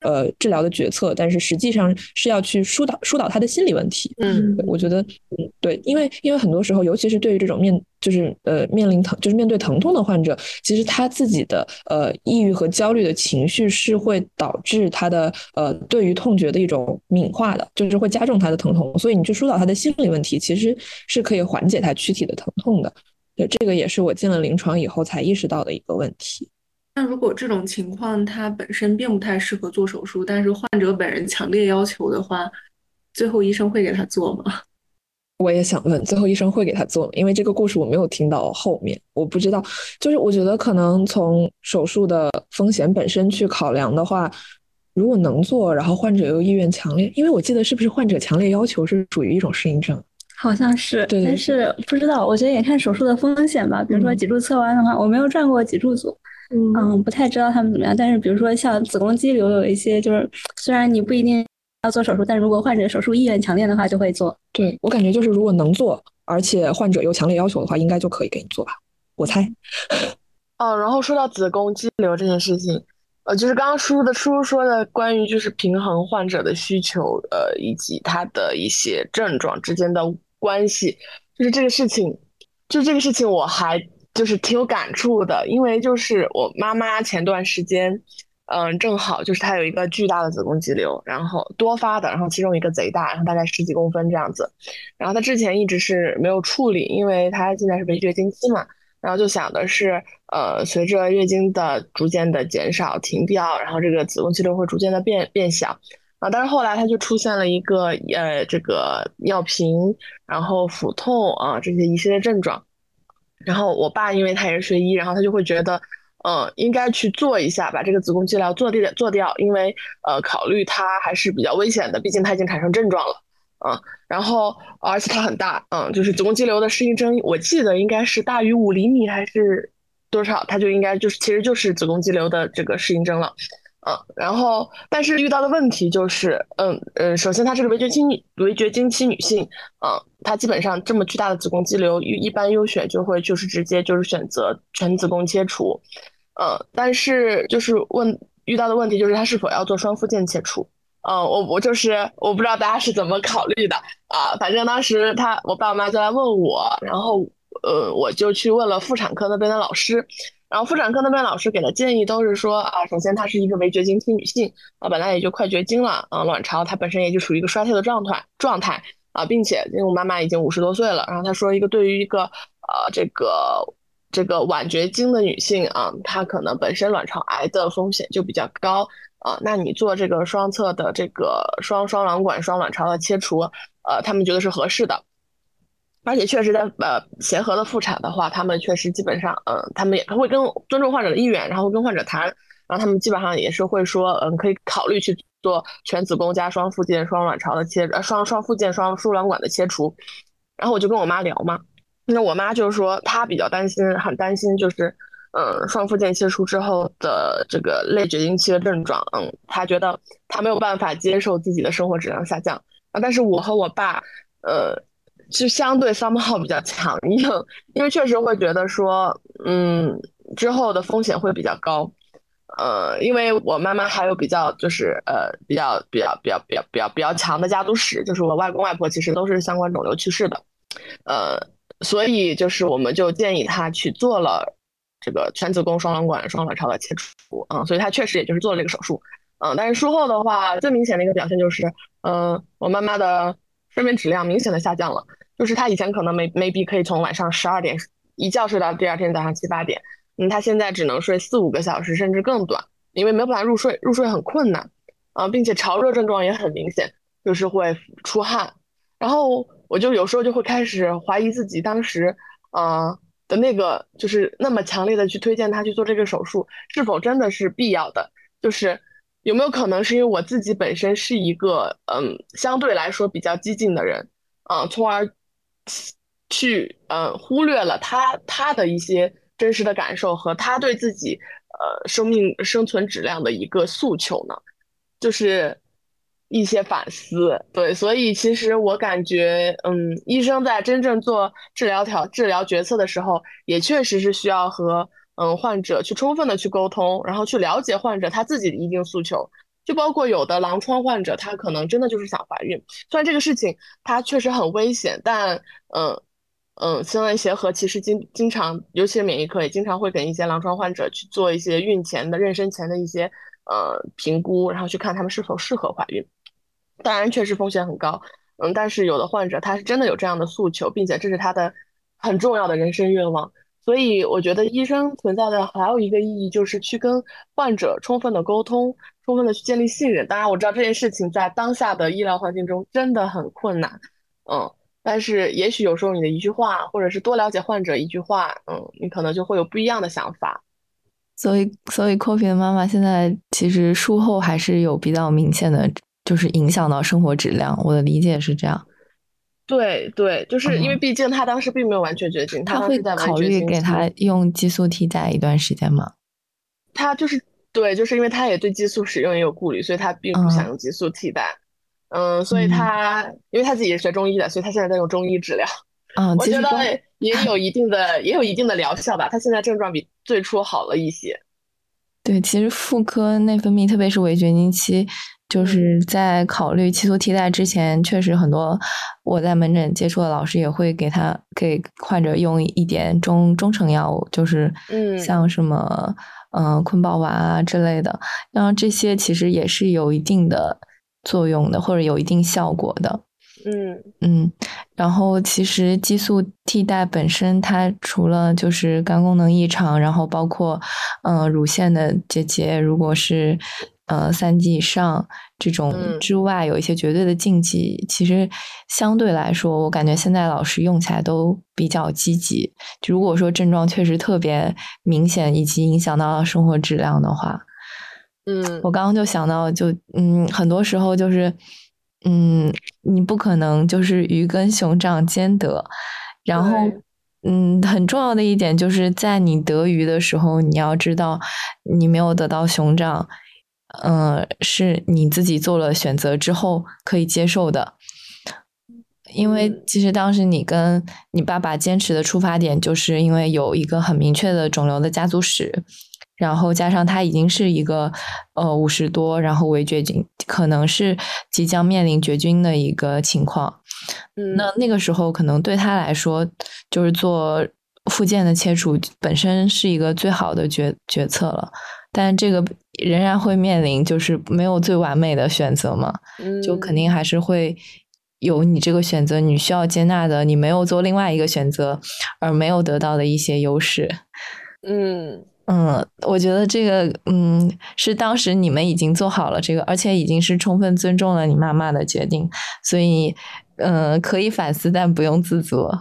呃治疗的决策，但是实际上是要去疏导疏导他的心理问题。嗯，我觉得嗯对，因为因为很多时候，尤其是对于这种面就是呃面临疼就是面对疼痛的患者，其实他自己的呃抑郁和焦虑的情绪是会导致他的呃对于痛觉的一种敏化的，就是会加重他的疼痛。所以你去疏导他的心理问题，其实是可以缓解他躯体的疼痛的。这个也是我进了临床以后才意识到的一个问题。那如果这种情况他本身并不太适合做手术，但是患者本人强烈要求的话，最后医生会给他做吗？我也想问，最后医生会给他做吗？因为这个故事我没有听到后面，我不知道。就是我觉得可能从手术的风险本身去考量的话，如果能做，然后患者又意愿强烈，因为我记得是不是患者强烈要求是属于一种适应症？好像是，但是不知道，我觉得也看手术的风险吧。比如说嗯脊柱侧弯的话，我没有转过脊柱组，嗯嗯，不太知道他们怎么样。但是比如说像子宫肌瘤，有一些就是虽然你不一定要做手术，但如果患者手术意愿强烈的话，就会做。对我感觉就是如果能做，而且患者又强烈要求的话，应该就可以给你做吧，我猜。哦，然后说到子宫肌瘤这件事情，呃，就是刚刚叔的叔说的关于就是平衡患者的需求，呃，以及他的一些症状之间的关系，就是这个事情，就这个事情我还就是挺有感触的，因为就是我妈妈前段时间，嗯、正好就是她有一个巨大的子宫肌瘤，然后多发的，然后其中一个贼大，然后大概十几公分这样子，然后她之前一直是没有处理，因为她现在是围绝经期嘛。然后就想的是，呃，随着月经的逐渐的减少、停掉，然后这个子宫肌瘤会逐渐的变变小啊。但是后来它就出现了一个呃，这个尿频，然后腹痛啊这些一系列症状。然后我爸因为他也是学医，然后他就会觉得，嗯、应该去做一下，把这个子宫肌瘤做掉做掉，因为呃，考虑它还是比较危险的，毕竟它已经产生症状了。嗯，然后而且它很大，嗯，就是子宫肌瘤的适应症，我记得应该是大于五厘米还是多少，它就应该就是其实就是子宫肌瘤的这个适应症了，嗯，然后但是遇到的问题就是，嗯嗯，首先她是个围绝经围绝经期女性，嗯，她基本上这么巨大的子宫肌瘤，一一般优选就会就是直接就是选择全子宫切除，嗯，但是就是问遇到的问题就是她是否要做双附件切除。嗯，我我就是我不知道大家是怎么考虑的啊，反正当时他我爸我妈就来问我，然后呃我就去问了妇产科那边的老师，然后妇产科那边老师给的建议都是说啊，首先她是一个围绝经期女性啊，本来也就快绝经了啊，卵巢它本身也就处于一个衰退的状态状态啊，并且因为我妈妈已经五十多岁了，然后她说一个对于一个呃这个这个晚绝经的女性啊，她可能本身卵巢癌的风险就比较高。啊，那你做这个双侧的这个双双卵管、双卵巢的切除，呃，他们觉得是合适的，而且确实在呃协和的妇产的话，他们确实基本上，嗯、他们也会跟尊重患者的意愿，然后跟患者谈，然后他们基本上也是会说，嗯、可以考虑去做全子宫加双附件双卵巢的切，呃，双双附件双输卵管的切除，然后我就跟我妈聊嘛，那我妈就是说她比较担心，很担心就是。嗯，双附件切除之后的这个类绝经期的症状，嗯，她觉得她没有办法接受自己的生活质量下降啊。但是我和我爸，呃，是相对 somehow 比较强硬，因为确实会觉得说，嗯，之后的风险会比较高。呃，因为我妈妈还有比较就是呃比较比较比较比较比较比较强的家族史，就是我外公外婆其实都是相关肿瘤去世的，呃，所以就是我们就建议她去做了。这个全子宫双卵管双卵巢的切除，嗯，所以他确实也就是做了这个手术，嗯，但是术后的话，最明显的一个表现就是，嗯，我妈妈的睡眠质量明显的下降了，就是他以前可能没 maybe 可以从晚上十二点一觉睡到第二天早上七八点，嗯，他现在只能睡四五个小时甚至更短，因为没有办法入睡，入睡很困难，啊，并且潮热症状也很明显，就是会出汗，然后我就有时候就会开始怀疑自己当时，啊。的那个就是那么强烈的去推荐他去做这个手术，是否真的是必要的？就是有没有可能是因为我自己本身是一个嗯相对来说比较激进的人，啊、嗯，从而去嗯忽略了他他的一些真实的感受和他对自己呃生命生存质量的一个诉求呢？就是。一些反思，对，所以其实我感觉，嗯，医生在真正做治疗调治疗决策的时候，也确实是需要和嗯患者去充分的去沟通，然后去了解患者他自己的一定诉求，就包括有的狼疮患者，他可能真的就是想怀孕，虽然这个事情它确实很危险，但嗯嗯，新闻协和其实经经常，尤其是免疫科也经常会给一些狼疮患者去做一些孕前的妊娠前的一些呃评估，然后去看他们是否适合怀孕。当然，确实风险很高，嗯，但是有的患者他是真的有这样的诉求，并且这是他的很重要的人生愿望，所以我觉得医生存在的还有一个意义就是去跟患者充分的沟通，充分的去建立信任。当然，我知道这件事情在当下的医疗环境中真的很困难，嗯，但是也许有时候你的一句话，或者是多了解患者一句话，嗯，你可能就会有不一样的想法。所以，所以 Kofi 的妈妈现在其实术后还是有比较明显的，就是影响到生活质量。我的理解是这样。对对，就是因为毕竟他当时并没有完全绝经，他会考虑给他用激素替代一段时间吗？他就是对，就是因为他也对激素使用也有顾虑，所以他并不想用激素替代。嗯，所以他因为他自己是学中医的，所以他现在在用中医治疗。嗯，我觉得也 有一定的也有一定的疗效吧。他现在症状比最初好了一些。对，其实妇科内分泌，特别是围绝经期。就是在考虑激素替代之前，确实很多我在门诊接触的老师也会给他给患者用一点中中成药物，就是嗯，像什么嗯坤宝丸啊之类的，然后这些其实也是有一定的作用的，或者有一定效果的。嗯嗯，然后其实激素替代本身，它除了就是肝功能异常，然后包括嗯乳腺的结节，如果是。呃，三级以上这种之外，有一些绝对的禁忌。其实相对来说，我感觉现在老师用起来都比较积极。如果说症状确实特别明显，以及影响到生活质量的话，嗯，我刚刚就想到，就嗯，很多时候就是，嗯，你不可能就是鱼跟熊掌兼得。然后，嗯，很重要的一点就是在你得鱼的时候，你要知道你没有得到熊掌。嗯，是你自己做了选择之后可以接受的，因为其实当时你跟你爸爸坚持的出发点，就是因为有一个很明确的肿瘤的家族史，然后加上他已经是一个呃五十多，然后为绝经，可能是即将面临绝经的一个情况。嗯，那那个时候可能对他来说，就是做复健的切除本身是一个最好的决决策了。但这个仍然会面临，就是没有最完美的选择嘛，就肯定还是会有你这个选择你需要接纳的，你没有做另外一个选择而没有得到的一些优势。嗯嗯，我觉得这个嗯是当时你们已经做好了这个，而且已经是充分尊重了你妈妈的决定，所以嗯可以反思，但不用自责。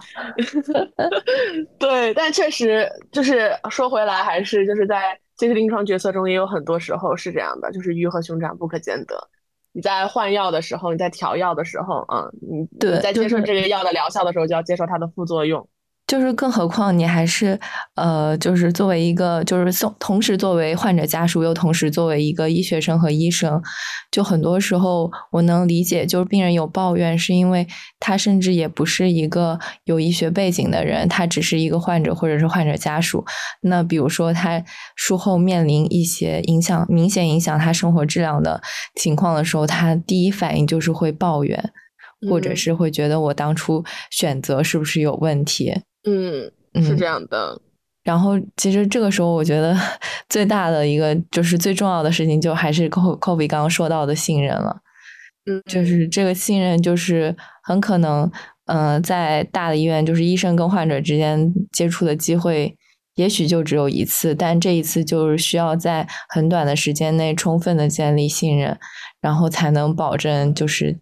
对，但确实就是说回来，还是就是在。其实临床决策中也有很多时候是这样的，就是鱼和熊掌不可兼得。你在换药的时候，你在调药的时候，嗯，你你在接受这个药的疗效的时候，就要接受它的副作用。就是，更何况你还是，呃，就是作为一个，就是送，同时作为患者家属，又同时作为一个医学生和医生，就很多时候我能理解，就是病人有抱怨，是因为他甚至也不是一个有医学背景的人，他只是一个患者或者是患者家属。那比如说他术后面临一些影响，明显影响他生活质量的情况的时候，他第一反应就是会抱怨，或者是会觉得我当初选择是不是有问题。嗯，是这样的。然后，其实这个时候，我觉得 最大的一个就是最重要的事情，就还是 Kobe 刚刚说到的信任了。嗯，就是这个信任，就是很可能，嗯，在大的医院，就是医生跟患者之间接触的机会，也许就只有一次，但这一次就是需要在很短的时间内充分的建立信任，然后才能保证就是。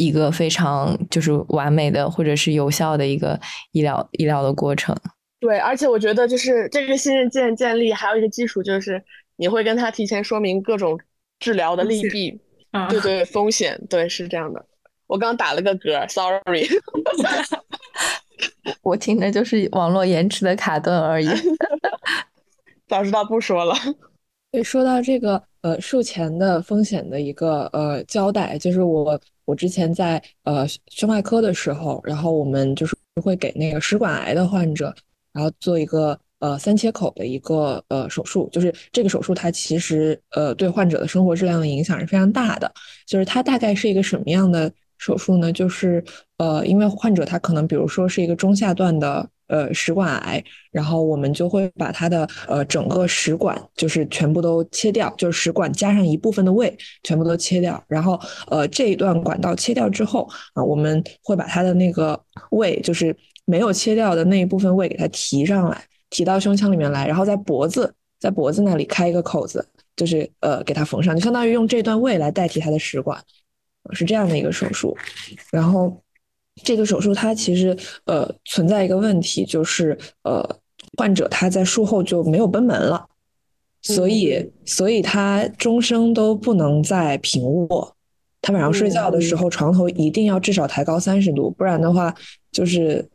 一个非常就是完美的或者是有效的一个医疗医疗的过程。对，而且我觉得就是这个信任建建立还有一个基础，就是你会跟他提前说明各种治疗的利弊，对对，风险，对，是这样的。我刚打了个嗝，sorry。我听的就是网络延迟的卡顿而已。早知道不说了。对，说到这个呃术前的风险的一个呃交代，就是我。我之前在呃胸外科的时候，然后我们就是会给那个食管癌的患者，然后做一个呃三切口的一个呃手术，就是这个手术它其实呃对患者的生活质量的影响是非常大的，就是它大概是一个什么样的手术呢？就是呃因为患者他可能比如说是一个中下段的。呃，食管癌，然后我们就会把它的呃整个食管就是全部都切掉，就是食管加上一部分的胃全部都切掉，然后呃这一段管道切掉之后啊，我们会把它的那个胃就是没有切掉的那一部分胃给它提上来，提到胸腔里面来，然后在脖子在脖子那里开一个口子，就是呃给它缝上，就相当于用这段胃来代替它的食管，是这样的一个手术，然后。这个手术它其实呃存在一个问题，就是呃患者他在术后就没有贲门了，所以所以他终生都不能再平卧。他晚上睡觉的时候，床头一定要至少抬高三十度，不然的话就是。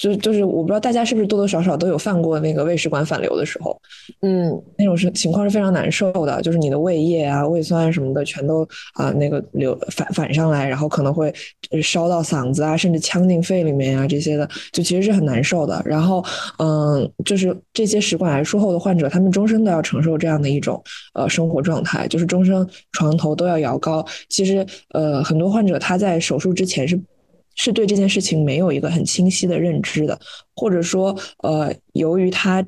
就就是我不知道大家是不是多多少少都有犯过那个胃食管反流的时候，嗯，那种是情况是非常难受的，就是你的胃液啊、胃酸什么的全都啊那个流反反上来，然后可能会烧到嗓子啊，甚至呛进肺里面啊这些的，就其实是很难受的。然后嗯，就是这些食管癌术后的患者，他们终身都要承受这样的一种呃生活状态，就是终生床头都要摇高。其实呃很多患者他在手术之前是。是对这件事情没有一个很清晰的认知的，或者说，呃，由于他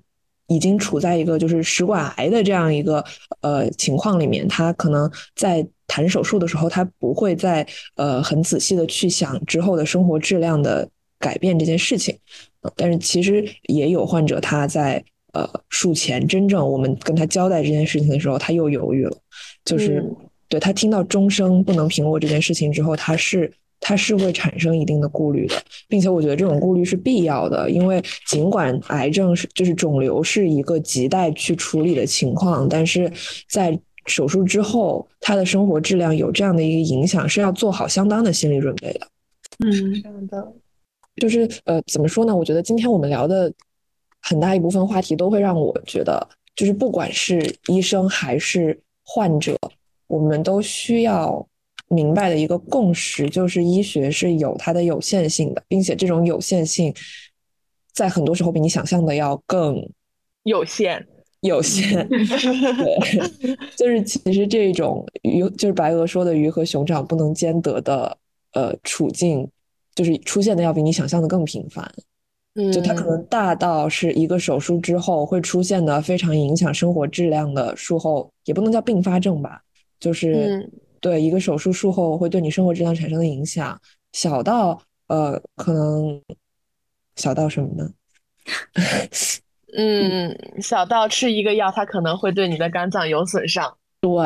已经处在一个就是食管癌的这样一个呃情况里面，他可能在谈手术的时候，他不会再呃很仔细的去想之后的生活质量的改变这件事情。但是其实也有患者他在呃术前真正我们跟他交代这件事情的时候，他又犹豫了，就是对他听到终生不能平卧这件事情之后，他是。它是会产生一定的顾虑的，并且我觉得这种顾虑是必要的，因为尽管癌症是就是肿瘤是一个亟待去处理的情况，但是在手术之后，他的生活质量有这样的一个影响，是要做好相当的心理准备的。嗯，这样的，就是呃，怎么说呢？我觉得今天我们聊的很大一部分话题都会让我觉得，就是不管是医生还是患者，我们都需要。明白的一个共识就是，医学是有它的有限性的，并且这种有限性在很多时候比你想象的要更有限。有限，对，就是其实这种鱼，就是白鹅说的鱼和熊掌不能兼得的呃处境，就是出现的要比你想象的更频繁。嗯，就它可能大到是一个手术之后会出现的非常影响生活质量的术后，也不能叫并发症吧，就是。对一个手术术后会对你生活质量产生的影响，小到呃，可能小到什么呢？嗯，小到吃一个药，它可能会对你的肝脏有损伤。对，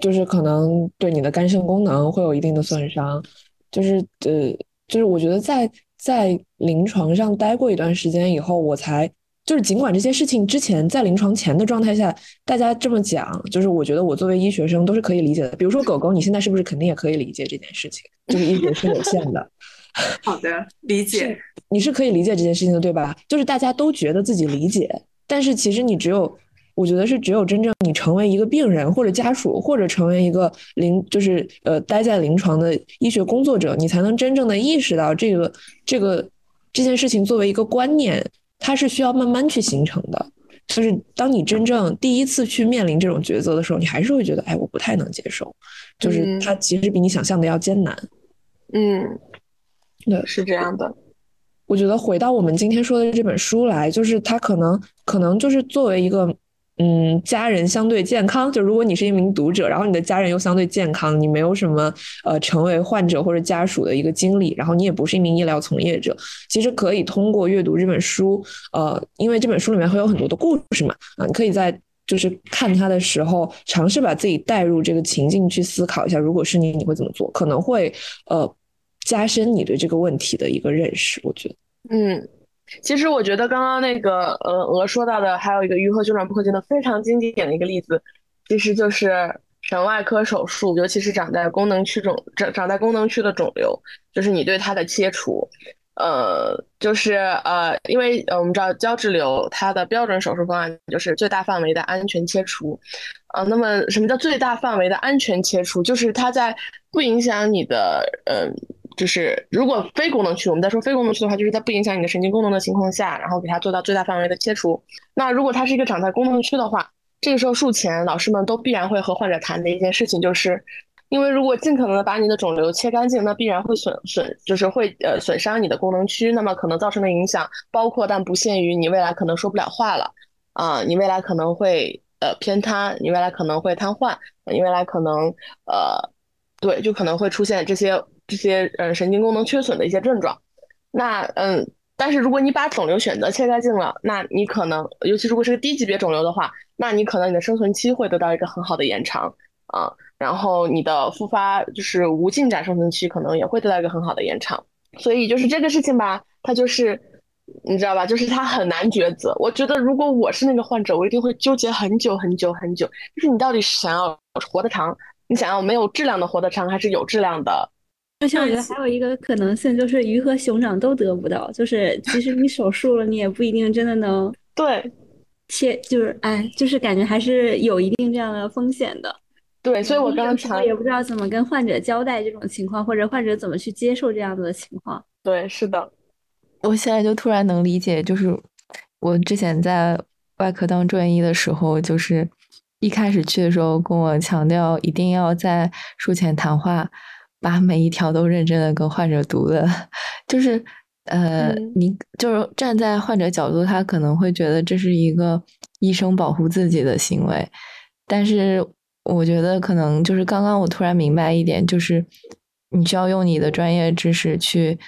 就是可能对你的肝肾功能会有一定的损伤。就是呃，就是我觉得在在临床上待过一段时间以后，我才。就是尽管这些事情之前在临床前的状态下，大家这么讲，就是我觉得我作为医学生都是可以理解的。比如说狗狗，你现在是不是肯定也可以理解这件事情？就是医学是有限的。好的，理解。你是可以理解这件事情的，对吧？就是大家都觉得自己理解，但是其实你只有，我觉得是只有真正你成为一个病人或者家属，或者成为一个临，就是呃待在临床的医学工作者，你才能真正的意识到这个这个这件事情作为一个观念。它是需要慢慢去形成的，就是当你真正第一次去面临这种抉择的时候，你还是会觉得，哎，我不太能接受，就是它其实比你想象的要艰难。嗯，对，是这样的。我觉得回到我们今天说的这本书来，就是它可能可能就是作为一个。嗯，家人相对健康，就如果你是一名读者，然后你的家人又相对健康，你没有什么呃成为患者或者家属的一个经历，然后你也不是一名医疗从业者，其实可以通过阅读这本书，呃，因为这本书里面会有很多的故事嘛，啊，你可以在就是看它的时候，尝试把自己带入这个情境去思考一下，如果是你，你会怎么做？可能会呃加深你对这个问题的一个认识，我觉得，嗯。其实我觉得刚刚那个呃鹅说到的还有一个愈合胸转不可见的非常经典的一个例子，其实就是神外科手术，尤其是长在功能区肿长长在功能区的肿瘤，就是你对它的切除，呃，就是呃，因为呃我们知道胶质瘤它的标准手术方案就是最大范围的安全切除，呃，那么什么叫最大范围的安全切除？就是它在不影响你的嗯。就是如果非功能区，我们在说非功能区的话，就是在不影响你的神经功能的情况下，然后给它做到最大范围的切除。那如果它是一个长在功能区的话，这个时候术前老师们都必然会和患者谈的一件事情，就是因为如果尽可能的把你的肿瘤切干净，那必然会损损，就是会呃损伤你的功能区，那么可能造成的影响包括但不限于你未来可能说不了话了啊，你未来可能会呃偏瘫，你未来可能会瘫痪，你未来可能呃对，就可能会出现这些。这些呃神经功能缺损的一些症状，那嗯，但是如果你把肿瘤选择切干净了，那你可能，尤其如果是个低级别肿瘤的话，那你可能你的生存期会得到一个很好的延长啊，然后你的复发就是无进展生存期可能也会得到一个很好的延长。所以就是这个事情吧，它就是你知道吧，就是它很难抉择。我觉得如果我是那个患者，我一定会纠结很久很久很久，就是你到底是想要活得长，你想要没有质量的活得长，还是有质量的？而且我觉得还有一个可能性，就是鱼和熊掌都得不到。就是 即使你手术了，你也不一定真的能对切，就是哎，就是感觉还是有一定这样的风险的。对，所以我刚刚谈也不知道怎么跟患者交代这种情况，或者患者怎么去接受这样子的情况。对，是的，我现在就突然能理解，就是我之前在外科当住院医的时候，就是一开始去的时候跟我强调，一定要在术前谈话。把每一条都认真的跟患者读的，就是呃，你就是站在患者角度，他可能会觉得这是一个医生保护自己的行为，但是我觉得可能就是刚刚我突然明白一点，就是你需要用你的专业知识去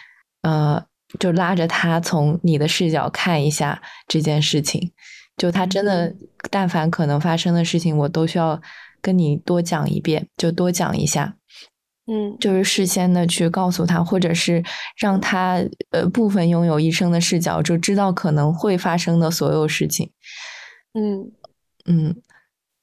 呃，就拉着他从你的视角看一下这件事情，就他真的但凡可能发生的事情，我都需要跟你多讲一遍，就多讲一下。嗯，就是事先的去告诉他，或者是让他呃部分拥有医生的视角，就知道可能会发生的所有事情。嗯嗯，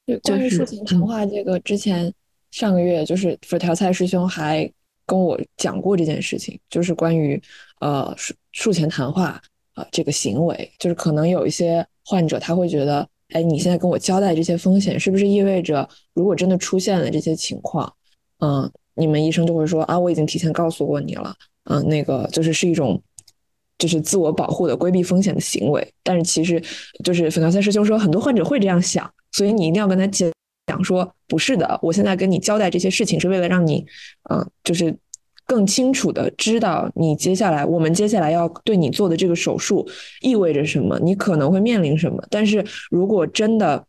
对，关于术前谈话这个，之前上个月就是佛条菜师兄还跟我讲过这件事情，就是关于呃术术前谈话啊这个行为，就是可能有一些患者他会觉得，哎，你现在跟我交代这些风险，是不是意味着如果真的出现了这些情况，嗯。你们医生就会说啊，我已经提前告诉过你了，嗯，那个就是是一种，就是自我保护的规避风险的行为。但是其实，就是粉条赛师兄说，很多患者会这样想，所以你一定要跟他讲，讲说不是的，我现在跟你交代这些事情是为了让你，嗯，就是更清楚的知道你接下来我们接下来要对你做的这个手术意味着什么，你可能会面临什么。但是如果真的，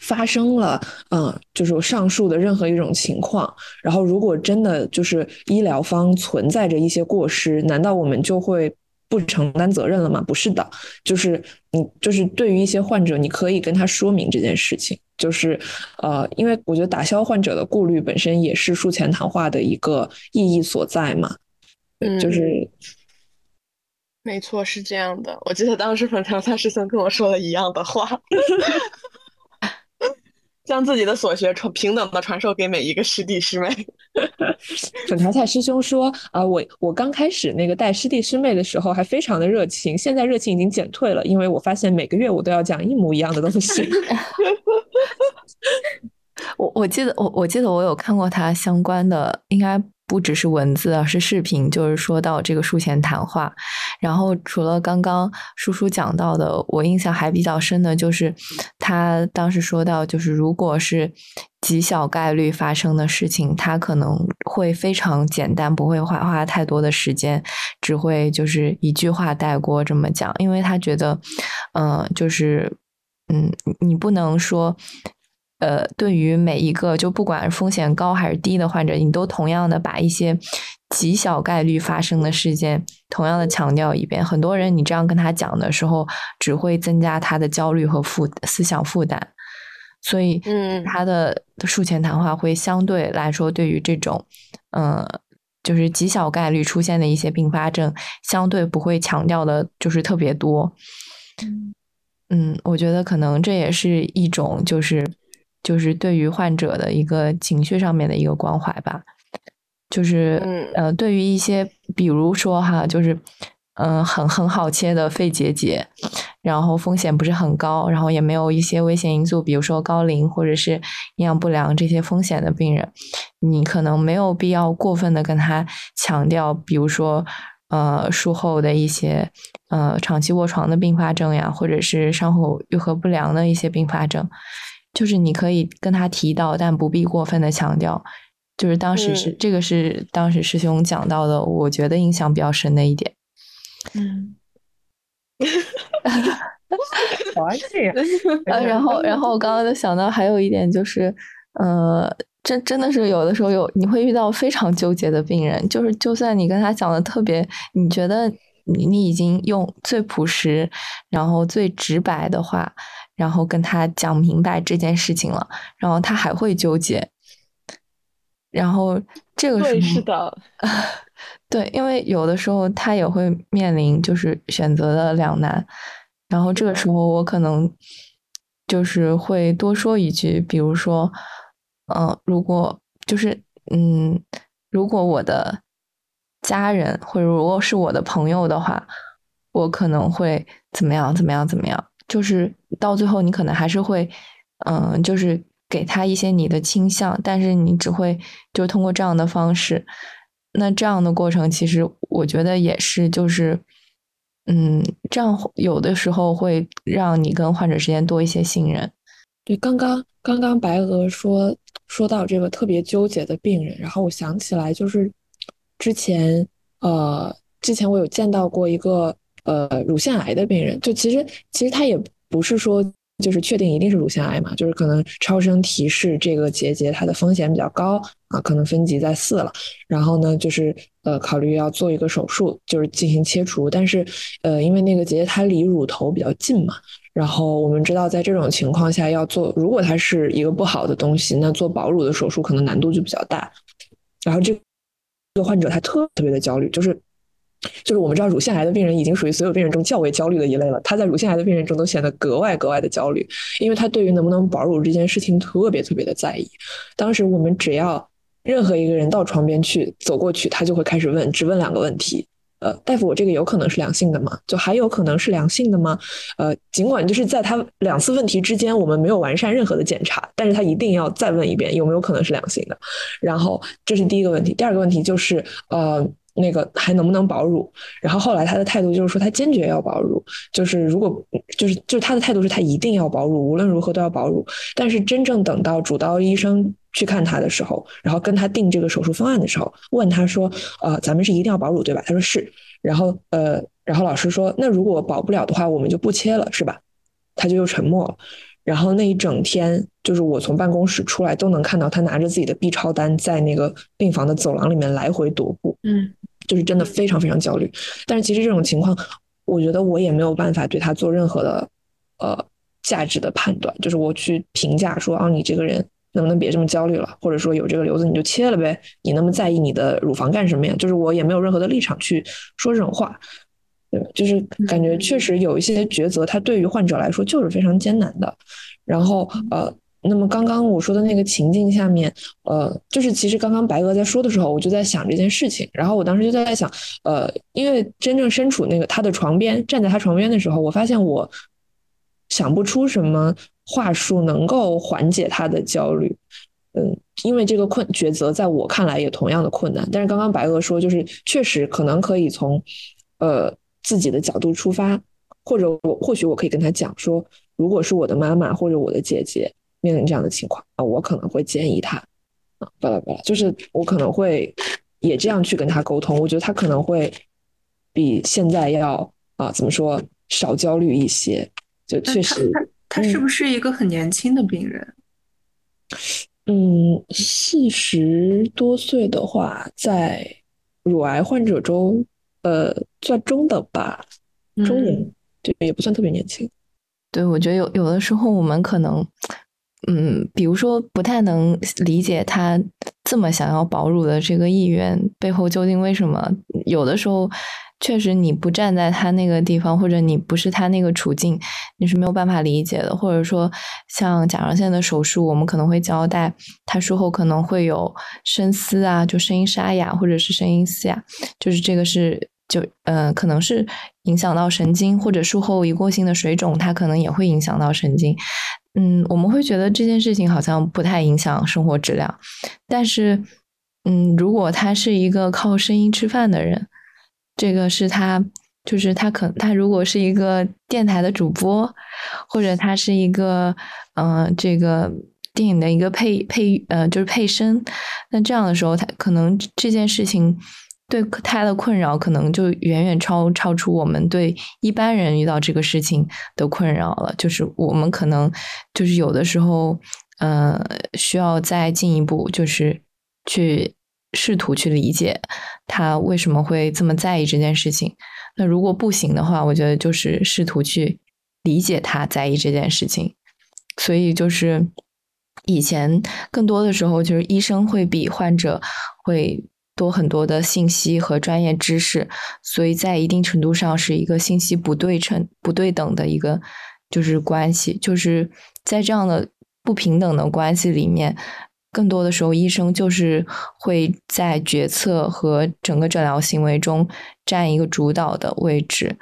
发生了，嗯，就是上述的任何一种情况，然后如果真的就是医疗方存在着一些过失，难道我们就会不承担责任了吗？不是的，就是你就是对于一些患者，你可以跟他说明这件事情，就是呃，因为我觉得打消患者的顾虑本身也是术前谈话的一个意义所在嘛，嗯，就是没错，是这样的。我记得当时粉条他师兄跟我说了一样的话。将自己的所学传平等的传授给每一个师弟师妹。粉条菜师兄说：“啊，我我刚开始那个带师弟师妹的时候还非常的热情，现在热情已经减退了，因为我发现每个月我都要讲一模一样的东西。”我我记得我我记得我有看过他相关的，应该。不只是文字，啊是视频。就是说到这个术前谈话，然后除了刚刚叔叔讲到的，我印象还比较深的就是他当时说到，就是如果是极小概率发生的事情，他可能会非常简单，不会花花太多的时间，只会就是一句话带过这么讲，因为他觉得，嗯，就是嗯，你不能说。呃，对于每一个就不管风险高还是低的患者，你都同样的把一些极小概率发生的事件同样的强调一遍。很多人你这样跟他讲的时候，只会增加他的焦虑和负思想负担。所以，嗯，他的术前谈话会相对来说，对于这种，嗯，就是极小概率出现的一些并发症，相对不会强调的，就是特别多。嗯，我觉得可能这也是一种就是。就是对于患者的一个情绪上面的一个关怀吧，就是呃，对于一些比如说哈，就是嗯，很很好切的肺结节，然后风险不是很高，然后也没有一些危险因素，比如说高龄或者是营养不良这些风险的病人，你可能没有必要过分的跟他强调，比如说呃术后的一些呃长期卧床的并发症呀，或者是伤后愈合不良的一些并发症。就是你可以跟他提到，但不必过分的强调。就是当时是这个是当时师兄讲到的，我觉得印象比较深的一点。嗯，好啊，这样。呃，然后，然后我刚刚就想到还有一点就是，呃，真真的是有的时候有你会遇到非常纠结的病人，就是就算你跟他讲的特别，你觉得你你已经用最朴实，然后最直白的话。然后跟他讲明白这件事情了，然后他还会纠结。然后这个时候是的，对，因为有的时候他也会面临就是选择的两难，然后这个时候我可能就是会多说一句，比如说，嗯，如果就是嗯，如果我的家人或者如果是我的朋友的话，我可能会怎么样怎么样怎么样，就是到最后你可能还是会，嗯，就是给他一些你的倾向，但是你只会就通过这样的方式。那这样的过程，其实我觉得也是，就是，嗯，这样有的时候会让你跟患者之间多一些信任。对，刚刚刚刚白鹅说说到这个特别纠结的病人，然后我想起来，就是之前呃，之前我有见到过一个呃乳腺癌的病人，就其实其实他也不是说。就是确定一定是乳腺癌嘛，就是可能超声提示这个结节它的风险比较高啊，可能分级在四了。然后呢，就是呃考虑要做一个手术，就是进行切除。但是呃，因为那个结节它离乳头比较近嘛，然后我们知道在这种情况下要做，如果它是一个不好的东西，那做保乳的手术可能难度就比较大。然后这个患者他特特别的焦虑，就是。就是我们知道，乳腺癌的病人已经属于所有病人中较为焦虑的一类了。他在乳腺癌的病人中都显得格外格外的焦虑，因为他对于能不能保乳这件事情特别特别的在意。当时我们只要任何一个人到床边去走过去，他就会开始问，只问两个问题：呃，大夫，我这个有可能是良性的吗？就还有可能是良性的吗？呃，尽管就是在他两次问题之间，我们没有完善任何的检查，但是他一定要再问一遍有没有可能是良性的。然后这是第一个问题，第二个问题就是呃。那个还能不能保乳？然后后来他的态度就是说他坚决要保乳，就是如果就是就是他的态度是他一定要保乳，无论如何都要保乳。但是真正等到主刀医生去看他的时候，然后跟他定这个手术方案的时候，问他说：“呃，咱们是一定要保乳对吧？”他说是。然后呃，然后老师说：“那如果保不了的话，我们就不切了是吧？”他就又沉默了。然后那一整天，就是我从办公室出来都能看到他拿着自己的 B 超单在那个病房的走廊里面来回踱步。嗯。就是真的非常非常焦虑，但是其实这种情况，我觉得我也没有办法对他做任何的呃价值的判断，就是我去评价说啊，你这个人能不能别这么焦虑了，或者说有这个瘤子你就切了呗，你那么在意你的乳房干什么呀？就是我也没有任何的立场去说这种话，对，就是感觉确实有一些抉择，它对于患者来说就是非常艰难的，然后呃。那么刚刚我说的那个情境下面，呃，就是其实刚刚白鹅在说的时候，我就在想这件事情。然后我当时就在想，呃，因为真正身处那个他的床边，站在他床边的时候，我发现我想不出什么话术能够缓解他的焦虑。嗯，因为这个困抉择在我看来也同样的困难。但是刚刚白鹅说，就是确实可能可以从呃自己的角度出发，或者我或许我可以跟他讲说，如果是我的妈妈或者我的姐姐。面临这样的情况啊，我可能会建议他啊，巴拉巴拉，就是我可能会也这样去跟他沟通。我觉得他可能会比现在要啊，怎么说少焦虑一些。就确实，他他是不是一个很年轻的病人？嗯，四十多岁的话，在乳癌患者中，呃，算中等吧，中年，对，也不算特别年轻。对，我觉得有有的时候我们可能。嗯，比如说不太能理解他这么想要保乳的这个意愿背后究竟为什么？有的时候确实你不站在他那个地方，或者你不是他那个处境，你是没有办法理解的。或者说像甲状腺的手术，我们可能会交代他术后可能会有声嘶啊，就声音沙哑，或者是声音嘶哑，就是这个是就呃可能是影响到神经，或者术后一过性的水肿，它可能也会影响到神经。嗯，我们会觉得这件事情好像不太影响生活质量，但是，嗯，如果他是一个靠声音吃饭的人，这个是他，就是他可他如果是一个电台的主播，或者他是一个，嗯，这个电影的一个配配，呃，就是配声，那这样的时候，他可能这件事情。对他的困扰可能就远远超超出我们对一般人遇到这个事情的困扰了。就是我们可能就是有的时候，呃，需要再进一步，就是去试图去理解他为什么会这么在意这件事情。那如果不行的话，我觉得就是试图去理解他在意这件事情。所以就是以前更多的时候，就是医生会比患者会。多很多的信息和专业知识，所以在一定程度上是一个信息不对称、不对等的一个就是关系，就是在这样的不平等的关系里面。更多的时候，医生就是会在决策和整个诊疗行为中占一个主导的位置。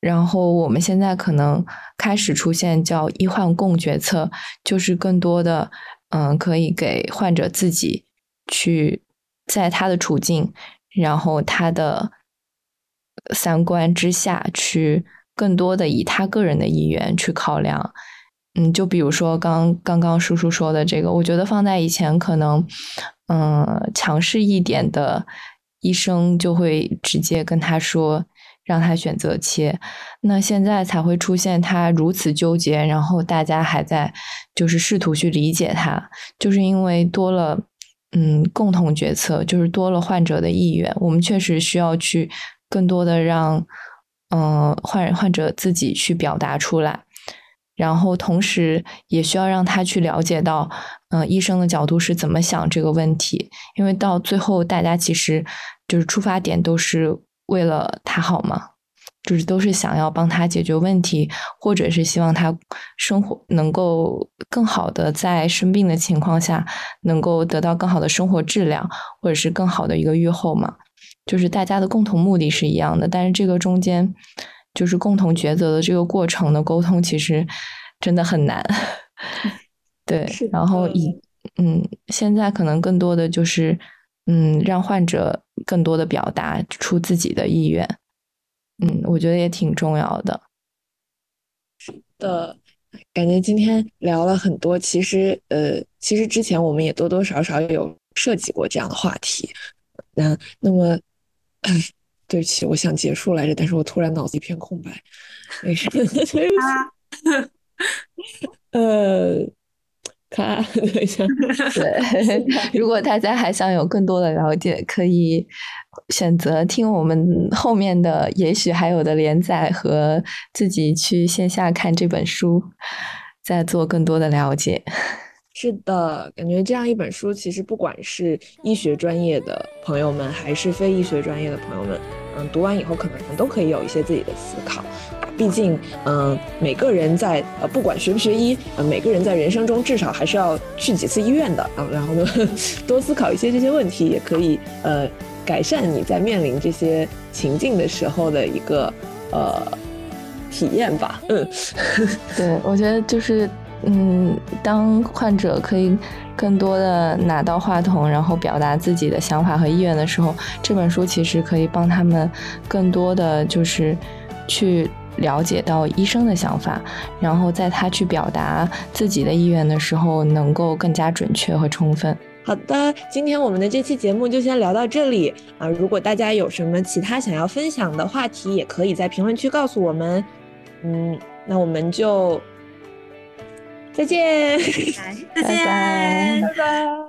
然后我们现在可能开始出现叫医患共决策，就是更多的嗯，可以给患者自己去在他的处境，然后他的三观之下去更多的以他个人的意愿去考量。嗯，就比如说刚刚刚叔叔说的这个，我觉得放在以前可能，嗯，强势一点的医生就会直接跟他说，让他选择切。那现在才会出现他如此纠结，然后大家还在就是试图去理解他，就是因为多了嗯共同决策，就是多了患者的意愿。我们确实需要去更多的让嗯患患者自己去表达出来。然后，同时也需要让他去了解到，嗯，医生的角度是怎么想这个问题。因为到最后，大家其实就是出发点都是为了他好嘛，就是都是想要帮他解决问题，或者是希望他生活能够更好的在生病的情况下能够得到更好的生活质量，或者是更好的一个预后嘛。就是大家的共同目的是一样的，但是这个中间。就是共同抉择的这个过程的沟通，其实真的很难。对，然后以嗯，现在可能更多的就是嗯，让患者更多的表达出自己的意愿。嗯，我觉得也挺重要的。是的，感觉今天聊了很多。其实呃，其实之前我们也多多少少有涉及过这样的话题。那那么。对不起，我想结束来着，但是我突然脑子一片空白。没事，对不起。呃，卡，等一下。对，如果大家还想有更多的了解，可以选择听我们后面的，也许还有的连载和自己去线下看这本书，再做更多的了解。是的，感觉这样一本书，其实不管是医学专业的朋友们，还是非医学专业的朋友们，嗯，读完以后可能都可以有一些自己的思考。毕竟，嗯，每个人在呃，不管学不学医，呃，每个人在人生中至少还是要去几次医院的啊。然后呢，多思考一些这些问题，也可以呃，改善你在面临这些情境的时候的一个呃体验吧。嗯，对，我觉得就是。嗯，当患者可以更多的拿到话筒，然后表达自己的想法和意愿的时候，这本书其实可以帮他们更多的就是去了解到医生的想法，然后在他去表达自己的意愿的时候，能够更加准确和充分。好的，今天我们的这期节目就先聊到这里啊！如果大家有什么其他想要分享的话题，也可以在评论区告诉我们。嗯，那我们就。再见，拜拜，拜拜。